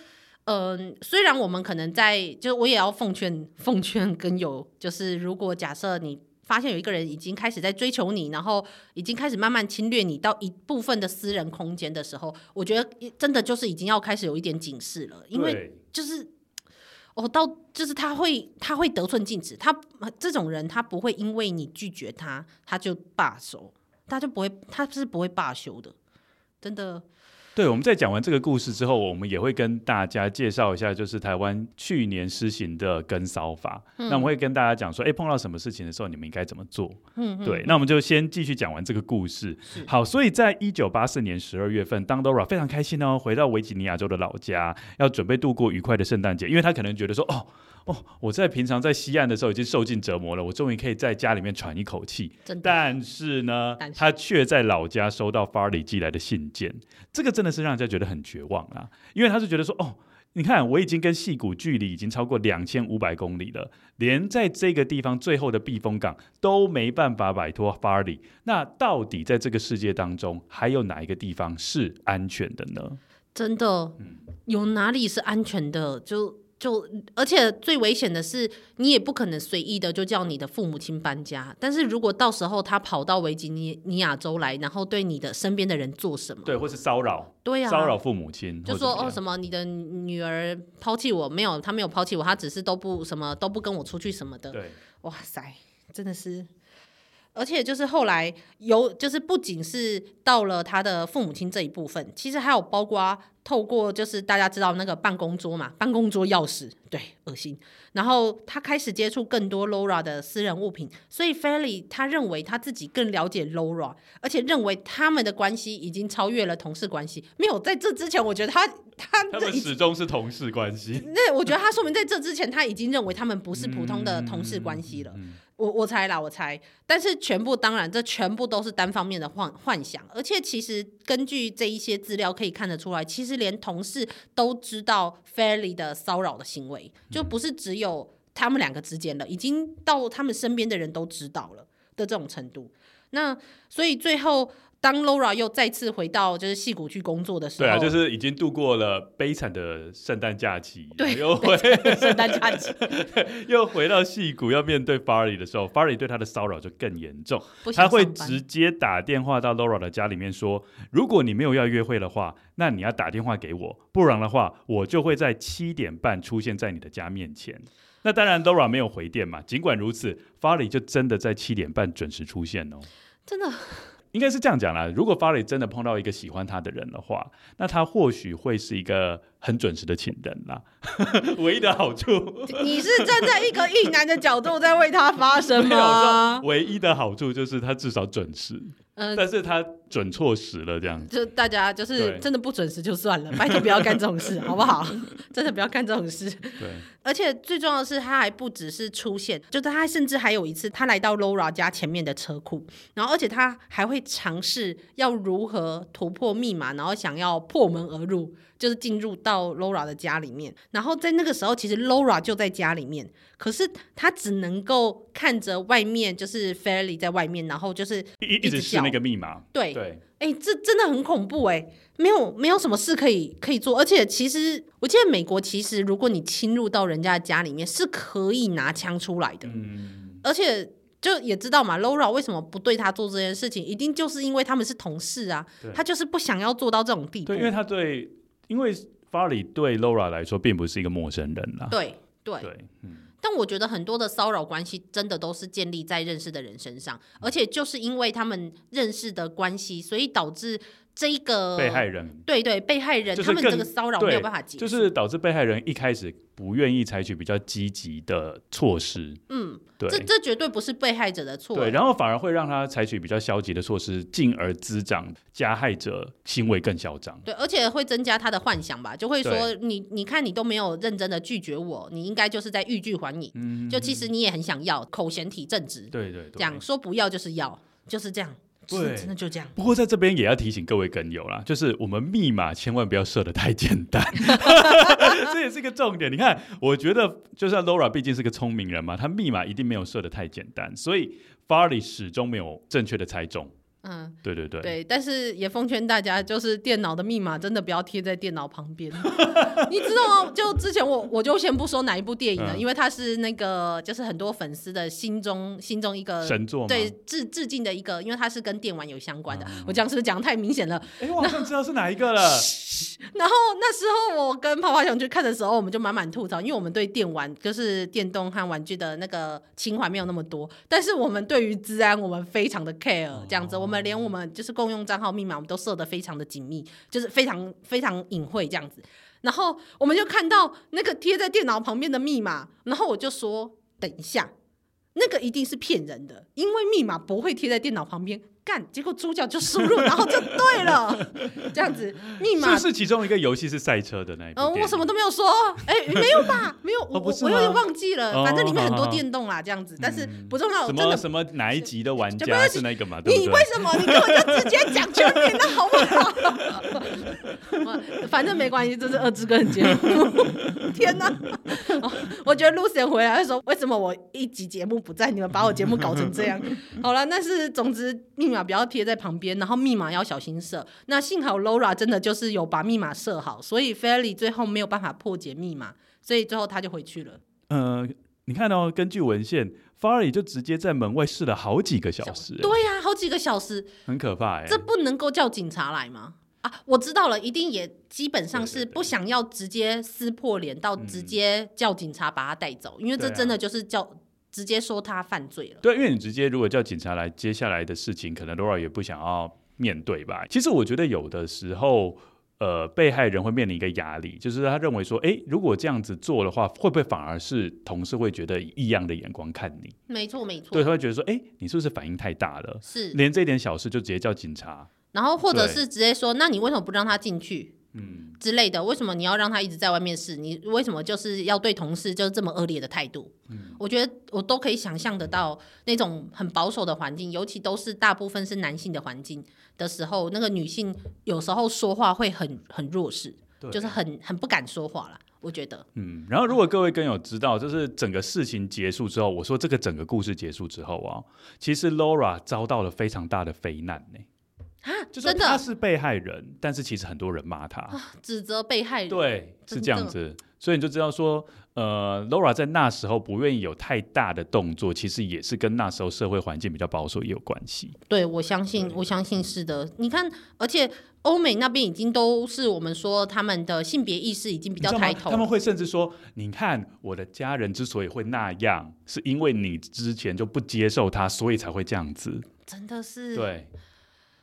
嗯、呃，虽然我们可能在，就是我也要奉劝 <laughs> 奉劝跟有，就是如果假设你。发现有一个人已经开始在追求你，然后已经开始慢慢侵略你到一部分的私人空间的时候，我觉得真的就是已经要开始有一点警示了，因为就是哦，到就是他会他会得寸进尺，他这种人他不会因为你拒绝他他就罢手，他就不会他是不会罢休的，真的。对，我们在讲完这个故事之后，我们也会跟大家介绍一下，就是台湾去年施行的跟骚法。嗯、那我们会跟大家讲说，哎，碰到什么事情的时候，你们应该怎么做？嗯，对。那我们就先继续讲完这个故事。好，所以在一九八四年十二月份，当 Laura 非常开心哦，回到维吉尼亚州的老家，要准备度过愉快的圣诞节，因为他可能觉得说，哦。哦，我在平常在西岸的时候已经受尽折磨了，我终于可以在家里面喘一口气。但是呢，是他却在老家收到 Farley 寄来的信件，这个真的是让人家觉得很绝望啊！因为他是觉得说，哦，你看我已经跟戏谷距离已经超过两千五百公里了，连在这个地方最后的避风港都没办法摆脱 Farley，那到底在这个世界当中还有哪一个地方是安全的呢？真的，有哪里是安全的？就。就而且最危险的是，你也不可能随意的就叫你的父母亲搬家。但是如果到时候他跑到维吉尼尼亚州来，然后对你的身边的人做什么？对，或是骚扰，对呀、啊，骚扰父母亲，就说哦什么你的女儿抛弃我，没有，他没有抛弃我，他只是都不什么都不跟我出去什么的。对，哇塞，真的是。而且就是后来有，就是不仅是到了他的父母亲这一部分，其实还有包括透过就是大家知道那个办公桌嘛，办公桌钥匙，对，恶心。然后他开始接触更多 Laura 的私人物品，所以 Farley 他认为他自己更了解 Laura，而且认为他们的关系已经超越了同事关系。没有在这之前，我觉得他他他们始终是同事关系。<laughs> 那我觉得他说明在这之前他已经认为他们不是普通的同事关系了。嗯嗯嗯嗯我我猜啦，我猜，但是全部当然，这全部都是单方面的幻幻想，而且其实根据这一些资料可以看得出来，其实连同事都知道 Farley 的骚扰的行为，就不是只有他们两个之间了，已经到他们身边的人都知道了的这种程度。那所以最后。当 Laura 又再次回到就是戏谷去工作的时候，对啊，就是已经度过了悲惨的圣诞假期，对，又回 <laughs> 圣诞假期，<laughs> 又回到戏谷要面对 Farley 的时候，Farley 对他的骚扰就更严重，他会直接打电话到 Laura 的家里面说，如果你没有要约会的话，那你要打电话给我，不然的话，我就会在七点半出现在你的家面前。那当然，Laura 没有回电嘛，尽管如此，Farley 就真的在七点半准时出现哦，真的。应该是这样讲啦，如果法雷真的碰到一个喜欢他的人的话，那他或许会是一个很准时的请人啦。<laughs> 唯一的好处，你是站在一个异男的角度在为他发声吗？唯一的好处就是他至少准时。嗯，但是他准错时了，这样子。就大家就是真的不准时就算了，拜托不要干这种事，好不好？<laughs> 真的不要干这种事。对。而且最重要的是，他还不只是出现，就是他甚至还有一次，他来到 Laura 家前面的车库，然后而且他还会尝试要如何突破密码，然后想要破门而入。就是进入到 Laura 的家里面，然后在那个时候，其实 Laura 就在家里面，可是他只能够看着外面，就是 Farley 在外面，然后就是一一直是那个密码。对对，哎、欸，这真的很恐怖哎、欸，没有没有什么事可以可以做，而且其实我记得美国其实如果你侵入到人家的家里面，是可以拿枪出来的，嗯，而且就也知道嘛，Laura 为什么不对他做这件事情，一定就是因为他们是同事啊，他就是不想要做到这种地步，对，因为他对。因为 Farley 对 Laura 来说并不是一个陌生人啦。对对对，嗯。但我觉得很多的骚扰关系真的都是建立在认识的人身上，而且就是因为他们认识的关系，所以导致。这一个被害人，对对，被害人他们这个骚扰没有办法解决，就是导致被害人一开始不愿意采取比较积极的措施。嗯，对，这这绝对不是被害者的错。对，然后反而会让他采取比较消极的措施，进而滋长加害者行为更嚣张。对，而且会增加他的幻想吧，就会说你你看你都没有认真的拒绝我，你应该就是在欲拒还迎。嗯，就其实你也很想要，口嫌体正直。对对，对，讲说不要就是要，就是这样。对，真的就这样。不过在这边也要提醒各位跟友啦，就是我们密码千万不要设的太简单，<laughs> 这也是一个重点。你看，我觉得就像 Laura 毕竟是个聪明人嘛，她密码一定没有设的太简单，所以 Farley 始终没有正确的猜中。嗯，对对对，对，但是也奉劝大家，就是电脑的密码真的不要贴在电脑旁边。<laughs> 你知道吗？就之前我我就先不说哪一部电影了，嗯、因为它是那个就是很多粉丝的心中心中一个神作，对致致敬的一个，因为它是跟电玩有相关的。嗯、我这样是不是讲得太明显了？哎，我好像知道是哪一个了。<laughs> <laughs> 然后那时候我跟泡泡熊去看的时候，我们就满满吐槽，因为我们对电玩就是电动和玩具的那个情怀没有那么多，但是我们对于治安我们非常的 care，这样子我们。连我们就是共用账号密码，我们都设得非常的紧密，就是非常非常隐晦这样子。然后我们就看到那个贴在电脑旁边的密码，然后我就说：“等一下，那个一定是骗人的，因为密码不会贴在电脑旁边。”干，结果主角就输入，然后就对了，这样子密码是是其中一个游戏是赛车的那一部。嗯，我什么都没有说，哎，没有吧？没有，我我有点忘记了，反正里面很多电动啦，这样子，但是不重要。什么什么哪一集的玩家是那个嘛？你为什么你根本就直接讲全名了，好不好？<laughs> 反正没关系，这是二之根节目。<laughs> 天哪！<laughs> 我觉得 Lucien 回来的时候，为什么我一集节目不在，你们把我节目搞成这样？好了，但是总之密码。不要贴在旁边，然后密码要小心设。那幸好 Laura 真的就是有把密码设好，所以 Farley 最后没有办法破解密码，所以最后他就回去了。呃，你看哦，根据文献，Farley 就直接在门外试了好几个小时。对呀、啊，好几个小时，很可怕哎。这不能够叫警察来吗？啊，我知道了，一定也基本上是不想要直接撕破脸到直接叫警察把他带走，嗯、因为这真的就是叫。直接说他犯罪了。对，因为你直接如果叫警察来，接下来的事情可能 Laura 也不想要面对吧。其实我觉得有的时候，呃，被害人会面临一个压力，就是他认为说，哎，如果这样子做的话，会不会反而是同事会觉得异样的眼光看你？没错，没错。对，他会觉得说，哎，你是不是反应太大了？是，连这一点小事就直接叫警察，然后或者是直接说，那你为什么不让他进去？嗯，之类的，为什么你要让他一直在外面试？你为什么就是要对同事就是这么恶劣的态度？嗯，我觉得我都可以想象得到那种很保守的环境，尤其都是大部分是男性的环境的时候，那个女性有时候说话会很很弱势，就是很很不敢说话了。我觉得，嗯，然后如果各位更有知道，就是整个事情结束之后，我说这个整个故事结束之后啊，其实 Laura 遭到了非常大的非难呢。就是他是被害人，但是其实很多人骂他，啊，指责被害人，对，是这样子，所以你就知道说，呃，Laura 在那时候不愿意有太大的动作，其实也是跟那时候社会环境比较保守也有关系。对，我相信，我相信是的。你看，而且欧美那边已经都是我们说他们的性别意识已经比较抬头，他们会甚至说，你看我的家人之所以会那样，是因为你之前就不接受他，所以才会这样子。真的是，对。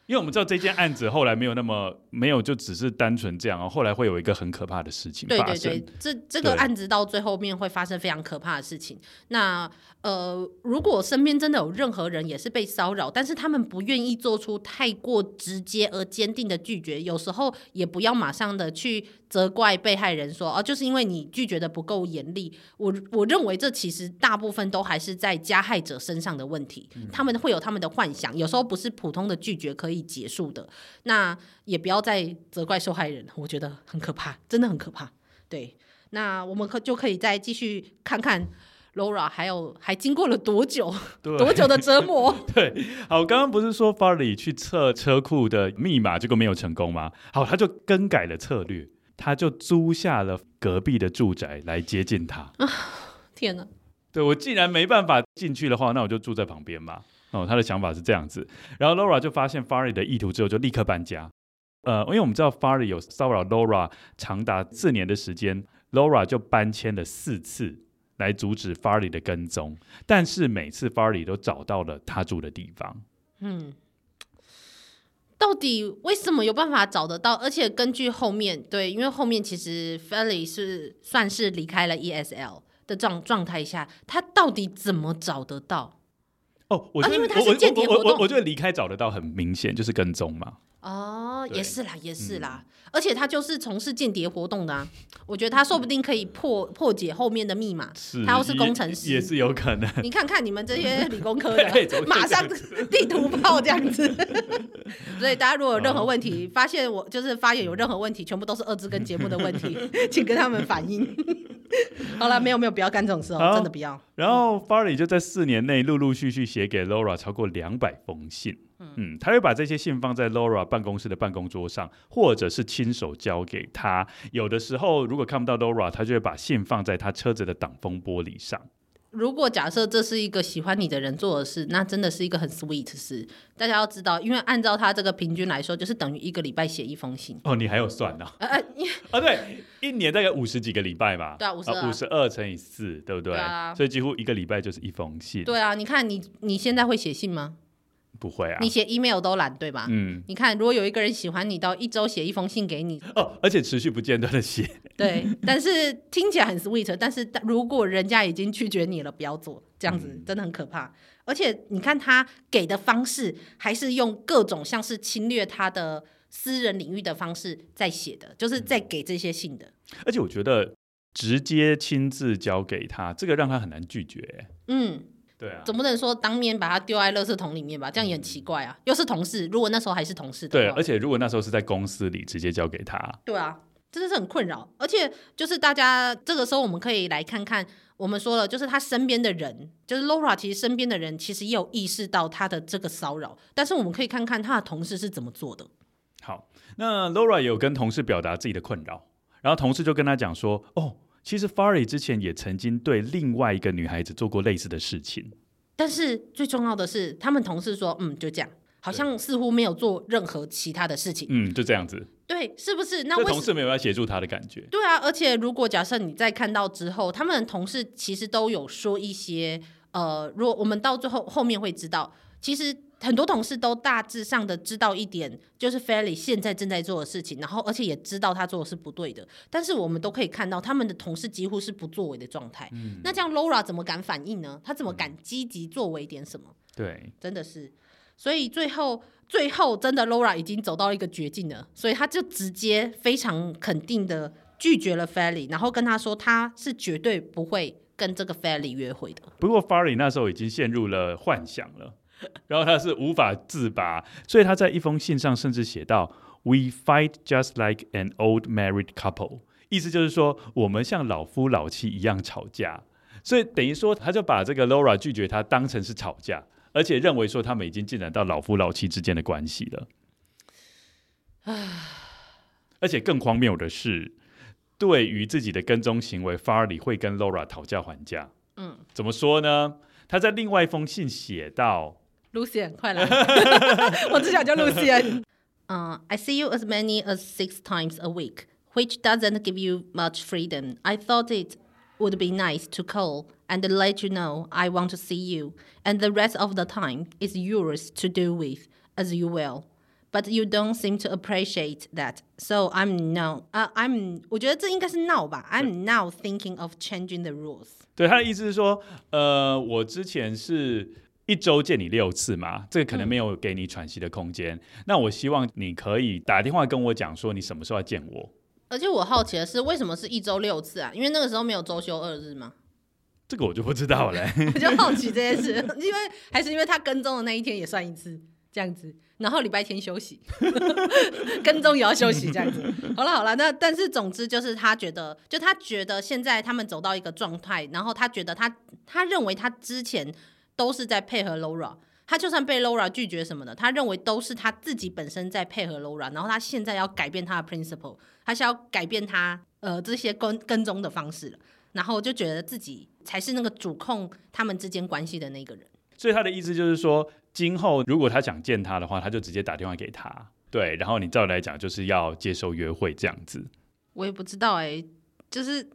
因为我们知道这件案子后来没有那么没有，就只是单纯这样啊。后来会有一个很可怕的事情发生。对对对，这这个案子到最后面会发生非常可怕的事情。那呃，如果身边真的有任何人也是被骚扰，但是他们不愿意做出太过直接而坚定的拒绝，有时候也不要马上的去。责怪被害人说：“哦，就是因为你拒绝的不够严厉。”我我认为这其实大部分都还是在加害者身上的问题。嗯、他们会有他们的幻想，有时候不是普通的拒绝可以结束的。那也不要再责怪受害人，我觉得很可怕，真的很可怕。对，那我们可就可以再继续看看 Laura 还有还经过了多久，多久的折磨？<laughs> 对，好，刚刚不是说 Farley 去测车库的密码，结果没有成功吗？好，他就更改了策略。他就租下了隔壁的住宅来接近他啊！<laughs> 天哪！对，我既然没办法进去的话，那我就住在旁边嘛。哦，他的想法是这样子。然后 Laura 就发现 Farley 的意图之后，就立刻搬家。呃，因为我们知道 Farley 有骚扰 Laura 长达四年的时间，Laura 就搬迁了四次来阻止 Farley 的跟踪，但是每次 Farley 都找到了他住的地方。嗯。到底为什么有办法找得到？而且根据后面对，因为后面其实 Farley 是算是离开了 ESL 的状状态下，他到底怎么找得到？哦，我觉得啊因为他是间谍活动我觉得离开找得到很明显就是跟踪嘛。哦，也是啦，也是啦，而且他就是从事间谍活动的啊，我觉得他说不定可以破破解后面的密码，是，他要是工程师，也，也是有可能。你看看你们这些 <laughs> 理工科的马上 <laughs> 地图炮这样子。<laughs> 所以大家如果有任何问题，发现我就是发言有任何问题，全部都是二字跟节目的问题，请跟他们反映。<laughs> 好了，没有没有，不要干这种事哦，真的不要。然后 Farley 就在四年内陆陆续续写给 Laura 超过两百封信。嗯，他会把这些信放在 Laura 办公室的办公桌上，或者是亲手交给他。有的时候，如果看不到 Laura，他就会把信放在他车子的挡风玻璃上。如果假设这是一个喜欢你的人做的事，那真的是一个很 sweet 的事。大家要知道，因为按照他这个平均来说，就是等于一个礼拜写一封信。哦，你还有算呢、啊？呃 <laughs> 啊，对，一年大概五十几个礼拜吧。对啊52五十二乘以四，对不对？对啊所以几乎一个礼拜就是一封信。对啊，你看你你现在会写信吗？不会啊。你写 email 都懒，对吧？嗯。你看，如果有一个人喜欢你，到一周写一封信给你，哦，而且持续不间断的写。对，但是听起来很 sweet，但是如果人家已经拒绝你了，不要做，这样子、嗯、真的很可怕。而且你看他给的方式，还是用各种像是侵略他的私人领域的方式在写的，就是在给这些信的。而且我觉得直接亲自交给他，这个让他很难拒绝。嗯。对啊，总不能说当面把他丢在垃圾桶里面吧？这样也很奇怪啊。又是同事，如果那时候还是同事对，而且如果那时候是在公司里直接交给他，对啊，真的是很困扰。而且就是大家这个时候，我们可以来看看，我们说了，就是他身边的人，就是 Laura，其实身边的人其实也有意识到他的这个骚扰，但是我们可以看看他的同事是怎么做的。好，那 Laura 也有跟同事表达自己的困扰，然后同事就跟他讲说，哦，其实 Farley 之前也曾经对另外一个女孩子做过类似的事情。但是最重要的是，他们同事说，嗯，就这样，好像似乎没有做任何其他的事情。嗯，就这样子。对，是不是？那为同事没有要协助他的感觉。对啊，而且如果假设你在看到之后，他们同事其实都有说一些，呃，如果我们到最后后面会知道，其实很多同事都大致上的知道一点，就是 Farley 现在正在做的事情，然后而且也知道他做的是不对的。但是我们都可以看到，他们的同事几乎是不作为的状态。嗯，那这样 Laura 怎么敢反应呢？他怎么敢积极作为点什么？对，真的是。所以最后，最后真的 Laura 已经走到一个绝境了，所以他就直接非常肯定的拒绝了 Farley，然后跟他说他是绝对不会跟这个 Farley 约会的。不过 Farley 那时候已经陷入了幻想了，<laughs> 然后他是无法自拔，所以他在一封信上甚至写到：“We fight just like an old married couple。”意思就是说，我们像老夫老妻一样吵架。所以等于说，他就把这个 Laura 拒绝他当成是吵架。而且认为说他们已经进展到老夫老妻之间的关系了，而且更荒谬的是，对于自己的跟踪行为，Farley 会跟 Laura 讨价还价。嗯，怎么说呢？他在另外一封信写道 ：“Lucian，快来，我只想叫 Lucian。嗯、uh,，I <laughs> see you as many as six times a week, which doesn't give you much freedom. I thought it would be nice to call and let you know I want to see you, and the rest of the time is yours to do with as you will. But you don't seem to appreciate that, so I'm now, 啊、uh,，I'm，我觉得这应该是 now 吧，I'm now thinking of changing the rules。对，他的意思是说，呃，我之前是 一周见你六次嘛，这个可能没有给你喘息的空间。嗯、那我希望你可以打电话跟我讲说你什么时候要见我。而且我好奇的是，为什么是一周六次啊？因为那个时候没有周休二日吗？这个我就不知道了。<laughs> 我就好奇这件事，因为还是因为他跟踪的那一天也算一次这样子，然后礼拜天休息，<laughs> 跟踪也要休息这样子。好了好了，那但是总之就是他觉得，就他觉得现在他们走到一个状态，然后他觉得他他认为他之前都是在配合 Laura。他就算被 Laura 拒绝什么的，他认为都是他自己本身在配合 Laura，然后他现在要改变他的 principle，他是要改变他呃这些跟跟踪的方式了，然后就觉得自己才是那个主控他们之间关系的那个人。所以他的意思就是说，今后如果他想见他的话，他就直接打电话给他，对，然后你照理来讲就是要接受约会这样子。我也不知道哎、欸，就是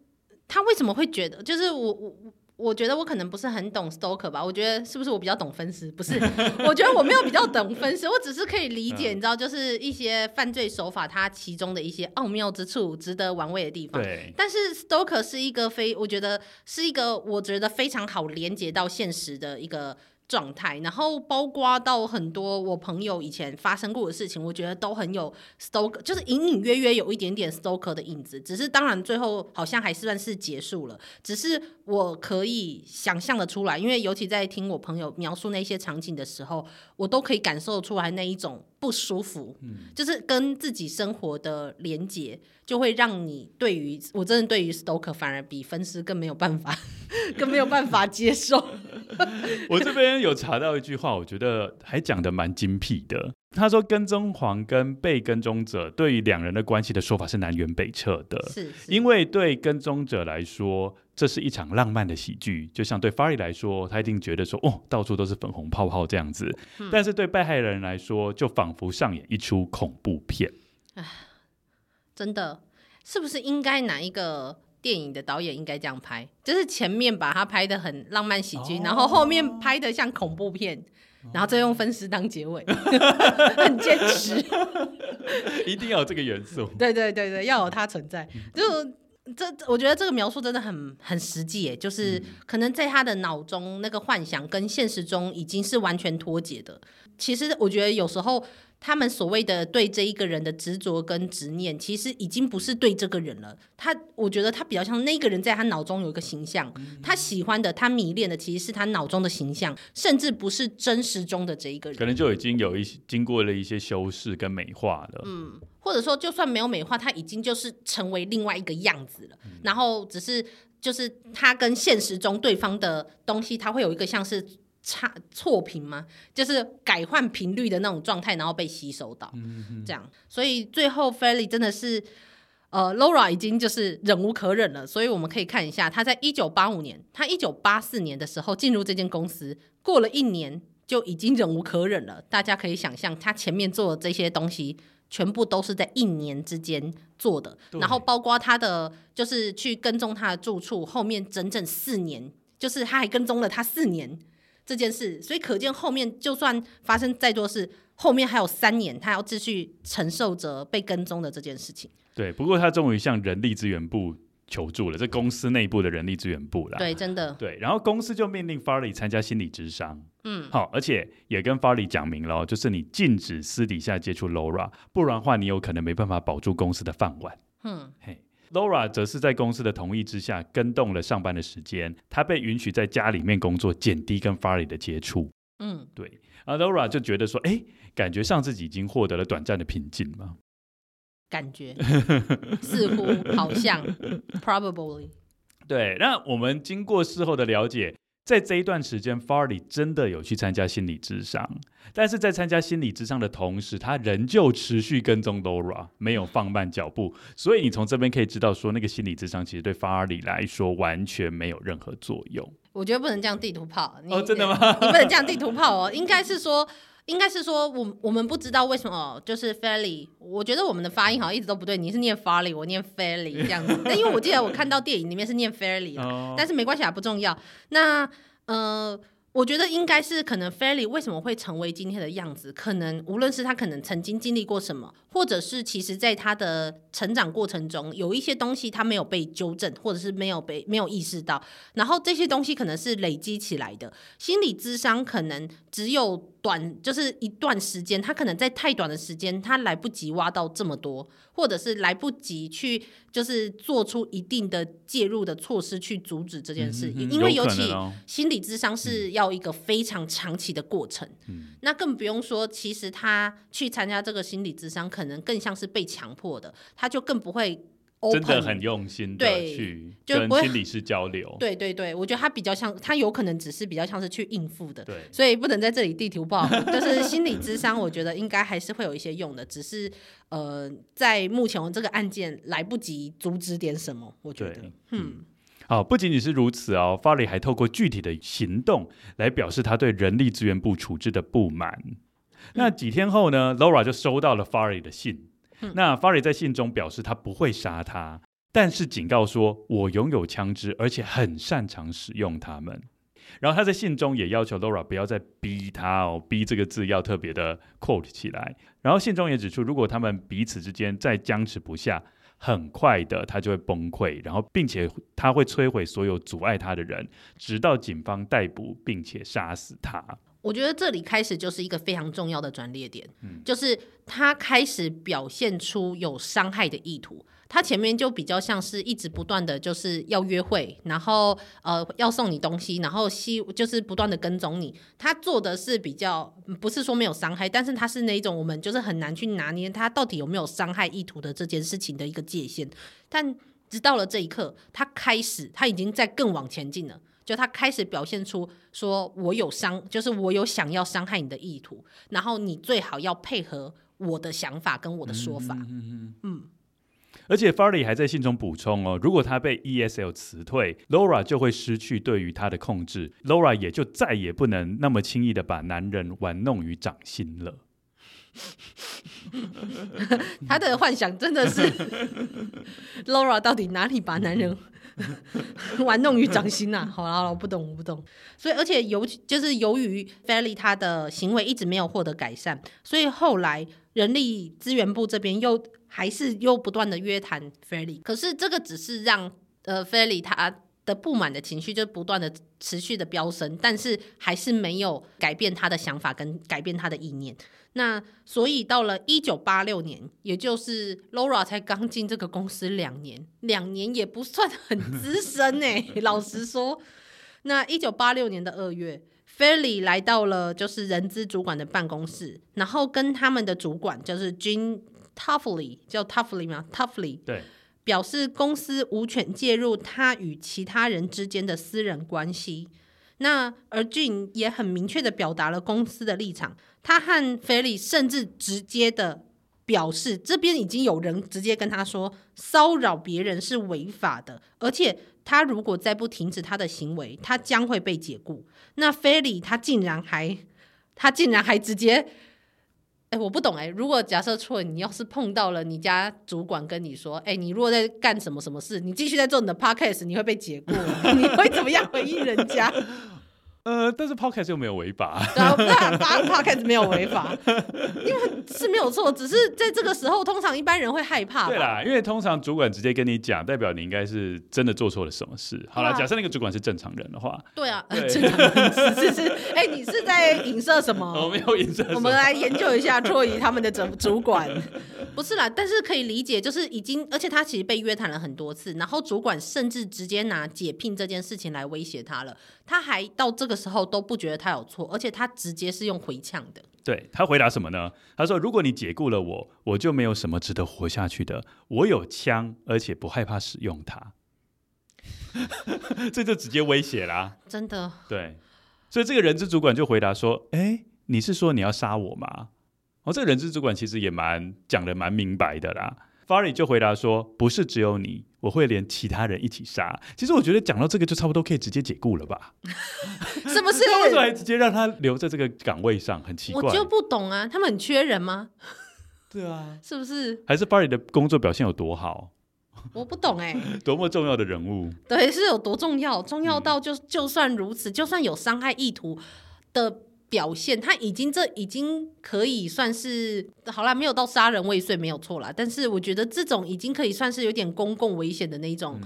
他为什么会觉得，就是我我。我觉得我可能不是很懂 stalker 吧，我觉得是不是我比较懂分尸？不是，<laughs> 我觉得我没有比较懂分尸，我只是可以理解，你知道，就是一些犯罪手法它其中的一些奥妙之处，值得玩味的地方。对。但是 stalker 是一个非，我觉得是一个我觉得非常好连接到现实的一个状态，然后包括到很多我朋友以前发生过的事情，我觉得都很有 stoker 就是隐隐约约有一点点 stoker 的影子。只是当然最后好像还算是结束了。只是我可以想象的出来，因为尤其在听我朋友描述那些场景的时候，我都可以感受出来那一种不舒服，嗯、就是跟自己生活的连结，就会让你对于我真的对于 stalker 反而比分尸更没有办法，<laughs> 更没有办法接受。<laughs> 我这边有查到一句话，我觉得还讲的蛮精辟的。他说，跟踪狂跟被跟踪者对于两人的关系的说法是南辕北辙的。是，是，因为对跟踪者来说，这是一场浪漫的喜剧，就像对 Farley 来说，他一定觉得说，哦，到处都是粉红泡泡这样子。嗯、但是对被害人来说，就仿佛上演一出恐怖片。唉，真的，是不是应该哪一个？电影的导演应该这样拍，就是前面把它拍的很浪漫喜剧，哦、然后后面拍的像恐怖片，哦、然后再用分尸当结尾，<laughs> 很坚持，<laughs> 一定要有这个元素。对对对对，要有它存在。就这，我觉得这个描述真的很很实际，就是可能在他的脑中那个幻想跟现实中已经是完全脱节的。其实我觉得有时候。他们所谓的对这一个人的执着跟执念，其实已经不是对这个人了。他，我觉得他比较像那个人在他脑中有一个形象，嗯、他喜欢的、他迷恋的，其实是他脑中的形象，甚至不是真实中的这一个人。可能就已经有一些经过了一些修饰跟美化了。嗯，或者说，就算没有美化，他已经就是成为另外一个样子了。嗯、然后只是就是他跟现实中对方的东西，他会有一个像是。差错频吗？就是改换频率的那种状态，然后被吸收到，这样。所以最后 Farley 真的是，呃，Laura 已经就是忍无可忍了。所以我们可以看一下，他在一九八五年，他一九八四年的时候进入这间公司，过了一年就已经忍无可忍了。大家可以想象，他前面做的这些东西，全部都是在一年之间做的。然后包括他的，就是去跟踪他的住处，后面整整四年，就是他还跟踪了他四年。这件事，所以可见后面就算发生再多事，后面还有三年，他要继续承受着被跟踪的这件事情。对，不过他终于向人力资源部求助了，这公司内部的人力资源部啦。对，真的。对，然后公司就命令 Farley 参加心理咨商。嗯，好，而且也跟 Farley 讲明了，就是你禁止私底下接触 Laura，不然的话，你有可能没办法保住公司的饭碗。嗯，嘿。Laura 则是在公司的同意之下跟动了上班的时间，她被允许在家里面工作，减低跟 Farley 的接触。嗯，对。而 Laura 就觉得说，哎，感觉上自己已经获得了短暂的平静嘛。感觉 <laughs> 似乎好像 probably。对，那我们经过事后的了解。在这一段时间，Farley 真的有去参加心理智商，但是在参加心理智商的同时，他仍旧持续跟踪 Laura，没有放慢脚步。所以你从这边可以知道，说那个心理智商其实对 Farley 来说完全没有任何作用。我觉得不能这样地图炮，哦，真的吗？你不能这样地图炮哦，应该是说。应该是说，我我们不知道为什么，就是 Farley，我觉得我们的发音好像一直都不对。你是念 Farley，我念 Fairly 这样子。但因为我记得我看到电影里面是念 Fairly，但是没关系啊，不重要。那呃。我觉得应该是可能 Farley 为什么会成为今天的样子？可能无论是他可能曾经经历过什么，或者是其实在他的成长过程中有一些东西他没有被纠正，或者是没有被没有意识到，然后这些东西可能是累积起来的。心理智商可能只有短就是一段时间，他可能在太短的时间，他来不及挖到这么多，或者是来不及去就是做出一定的介入的措施去阻止这件事，嗯嗯、因为尤其心理智商是要。一个非常长期的过程，嗯、那更不用说，其实他去参加这个心理智商，可能更像是被强迫的，他就更不会 open, 真的很用心的去跟心理师交流。对对对，我觉得他比较像，他有可能只是比较像是去应付的，对，所以不能在这里地图炮。就是心理智商，我觉得应该还是会有一些用的，只是呃，在目前这个案件来不及阻止点什么，我觉得，对嗯。好，不仅仅是如此哦，Farley 还透过具体的行动来表示他对人力资源部处置的不满。嗯、那几天后呢，Laura 就收到了 Farley 的信。那 farry 在信中表示他不会杀他，但是警告说：“我拥有枪支，而且很擅长使用它们。”然后他在信中也要求 Laura 不要再逼他哦，逼这个字要特别的 quote 起来。然后信中也指出，如果他们彼此之间再僵持不下，很快的他就会崩溃，然后并且他会摧毁所有阻碍他的人，直到警方逮捕并且杀死他。我觉得这里开始就是一个非常重要的转捩点，嗯，就是他开始表现出有伤害的意图。他前面就比较像是一直不断的就是要约会，然后呃要送你东西，然后希就是不断的跟踪你。他做的是比较不是说没有伤害，但是他是那一种我们就是很难去拿捏他到底有没有伤害意图的这件事情的一个界限。但直到了这一刻，他开始他已经在更往前进了，就他开始表现出说我有伤，就是我有想要伤害你的意图，然后你最好要配合我的想法跟我的说法，嗯。嗯而且 Farley 还在信中补充哦，如果他被 ESL 辞退，Laura 就会失去对于他的控制，Laura 也就再也不能那么轻易的把男人玩弄于掌心了。<laughs> 他的幻想真的是 <laughs> Laura 到底哪里把男人 <laughs> 玩弄于掌心啊？好了，我不懂，我不懂。所以，而且由就是由于 Farley 他的行为一直没有获得改善，所以后来人力资源部这边又还是又不断的约谈 Farley。可是这个只是让呃 Farley 他的不满的情绪就不断的持续的飙升，但是还是没有改变他的想法跟改变他的意念。那所以到了一九八六年，也就是 Laura 才刚进这个公司两年，两年也不算很资深哎。<laughs> 老实说，那一九八六年的二月，Farley 来到了就是人资主管的办公室，然后跟他们的主管就是 Jean Toffoli 叫 Toffoli 吗？Toffoli 对，表示公司无权介入他与其他人之间的私人关系。那而俊也很明确的表达了公司的立场。他和 Farley 甚至直接的表示，这边已经有人直接跟他说，骚扰别人是违法的，而且他如果再不停止他的行为，他将会被解雇。那 Farley 他竟然还，他竟然还直接，哎，我不懂哎。如果假设错，你要是碰到了你家主管跟你说，哎，你如果在干什么什么事，你继续在做你的 podcast，你会被解雇，<laughs> 你会怎么样回应人家？呃，但是 Podcast 又没有违法，对啊，发 Podcast 没有违法，因为是没有错，只是在这个时候，通常一般人会害怕。对啦，因为通常主管直接跟你讲，代表你应该是真的做错了什么事。好了，假设那个主管是正常人的话，对啊，对正常人是是是，哎、欸，你是在影射什么？我没有影射。我们来研究一下卓仪他们的主主管，不是啦，但是可以理解，就是已经，而且他其实被约谈了很多次，然后主管甚至直接拿解聘这件事情来威胁他了。他还到这个时候都不觉得他有错，而且他直接是用回呛的。对，他回答什么呢？他说：“如果你解雇了我，我就没有什么值得活下去的。我有枪，而且不害怕使用它。<laughs> ”这就直接威胁啦。真的。对，所以这个人质主管就回答说：“哎，你是说你要杀我吗？”哦，这个人质主管其实也蛮讲的蛮明白的啦。Farley 就回答说：“不是只有你，我会连其他人一起杀。”其实我觉得讲到这个就差不多可以直接解雇了吧？<laughs> 是不是？为什么还直接让他留在这个岗位上？很奇怪，我就不懂啊，他们很缺人吗？对啊，是不是？还是 Farley 的工作表现有多好？我不懂哎、欸，<laughs> 多么重要的人物？对，是有多重要？重要到就就算如此，就算有伤害意图的。表现他已经这已经可以算是好啦，没有到杀人未遂没有错啦，但是我觉得这种已经可以算是有点公共危险的那一种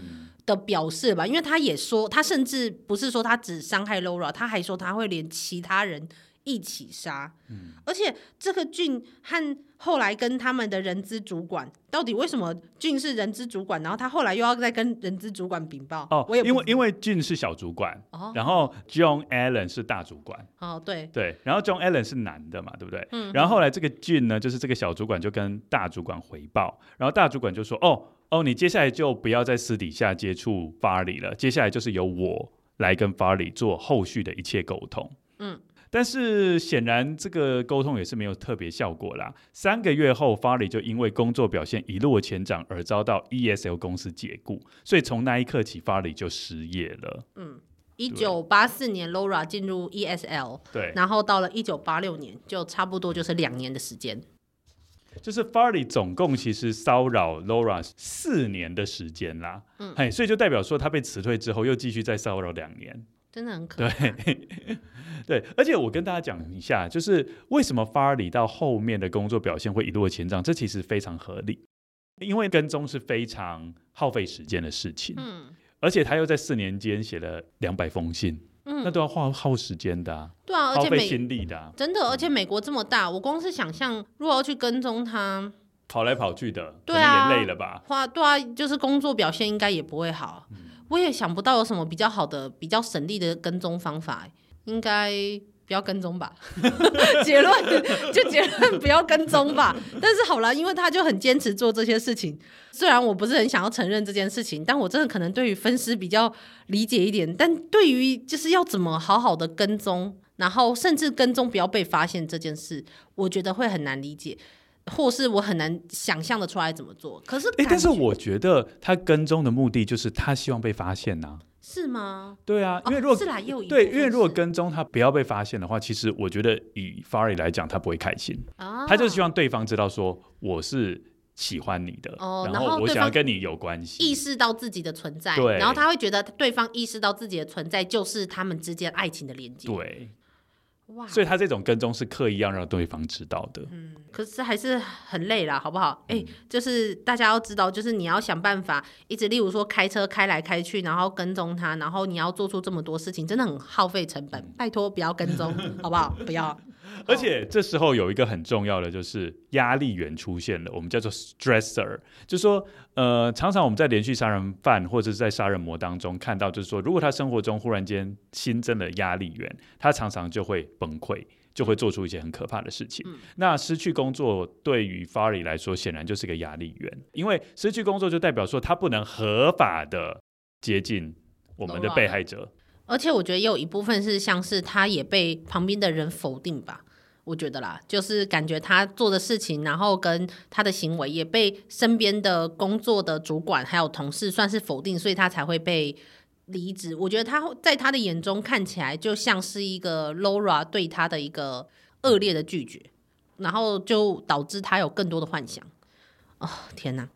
的表示吧，因为他也说他甚至不是说他只伤害 Laura，他还说他会连其他人一起杀，嗯，而且这个俊和。后来跟他们的人资主管，到底为什么俊是人资主管，然后他后来又要再跟人资主管禀报？哦，我也因为因为俊是小主管，哦，然后 John Allen 是大主管。哦，对对，然后 John Allen 是男的嘛，对不对？嗯。然后后来这个俊呢，就是这个小主管就跟大主管回报，然后大主管就说：“哦哦，你接下来就不要在私底下接触 Farley 了，接下来就是由我来跟 Farley 做后续的一切沟通。”嗯。但是显然这个沟通也是没有特别效果啦。三个月后，Farley 就因为工作表现一落千丈而遭到 ESL 公司解雇，所以从那一刻起，Farley 就失业了。嗯，一九八四年，Laura 进入 ESL，对，然后到了一九八六年，就差不多就是两年的时间。就是 Farley 总共其实骚扰 Laura 四年的时间啦。嗯，嘿，所以就代表说他被辞退之后，又继续再骚扰两年。真的很可怕。对，对，而且我跟大家讲一下，就是为什么 Farley 到后面的工作表现会一落千丈，这其实非常合理。因为跟踪是非常耗费时间的事情。嗯，而且他又在四年间写了两百封信，嗯那都要花耗时间的、啊，对啊，而耗费心力的、啊，真的，而且美国这么大，我光是想象如果要去跟踪他，跑来跑去的，对啊也累了吧？花对啊，就是工作表现应该也不会好。嗯我也想不到有什么比较好的、比较省力的跟踪方法，应该不要跟踪吧？<laughs> 结论就结论不要跟踪吧。但是好啦，因为他就很坚持做这些事情，虽然我不是很想要承认这件事情，但我真的可能对于分尸比较理解一点，但对于就是要怎么好好的跟踪，然后甚至跟踪不要被发现这件事，我觉得会很难理解。或是我很难想象的出来怎么做，可是哎、但是我觉得他跟踪的目的就是他希望被发现呐、是吗？对啊，因为如果、哦、是啦，又对，因为如果跟踪他不要被发现的话，其实我觉得以 Fari 来讲，他不会开心，啊、他就希望对方知道说我是喜欢你的，哦、然后我想要跟你有关系，意识到自己的存在，对，然后他会觉得对方意识到自己的存在就是他们之间爱情的连接，对。哇，所以他这种跟踪是刻意要让对方知道的。嗯，可是还是很累啦，好不好？哎、欸，就是大家要知道，就是你要想办法，一直例如说开车开来开去，然后跟踪他，然后你要做出这么多事情，真的很耗费成本。拜托不要跟踪，好不好？不要。<laughs> 而且这时候有一个很重要的，就是压力源出现了，我们叫做 stressor，就是说，呃，常常我们在连续杀人犯或者是在杀人魔当中看到，就是说，如果他生活中忽然间新增了压力源，他常常就会崩溃，就会做出一些很可怕的事情。嗯、那失去工作对于 Fari 来说，显然就是个压力源，因为失去工作就代表说他不能合法的接近我们的被害者。而且我觉得也有一部分是像是他也被旁边的人否定吧，我觉得啦，就是感觉他做的事情，然后跟他的行为也被身边的工作的主管还有同事算是否定，所以他才会被离职。我觉得他在他的眼中看起来就像是一个 Laura 对他的一个恶劣的拒绝，然后就导致他有更多的幻想。哦，天哪！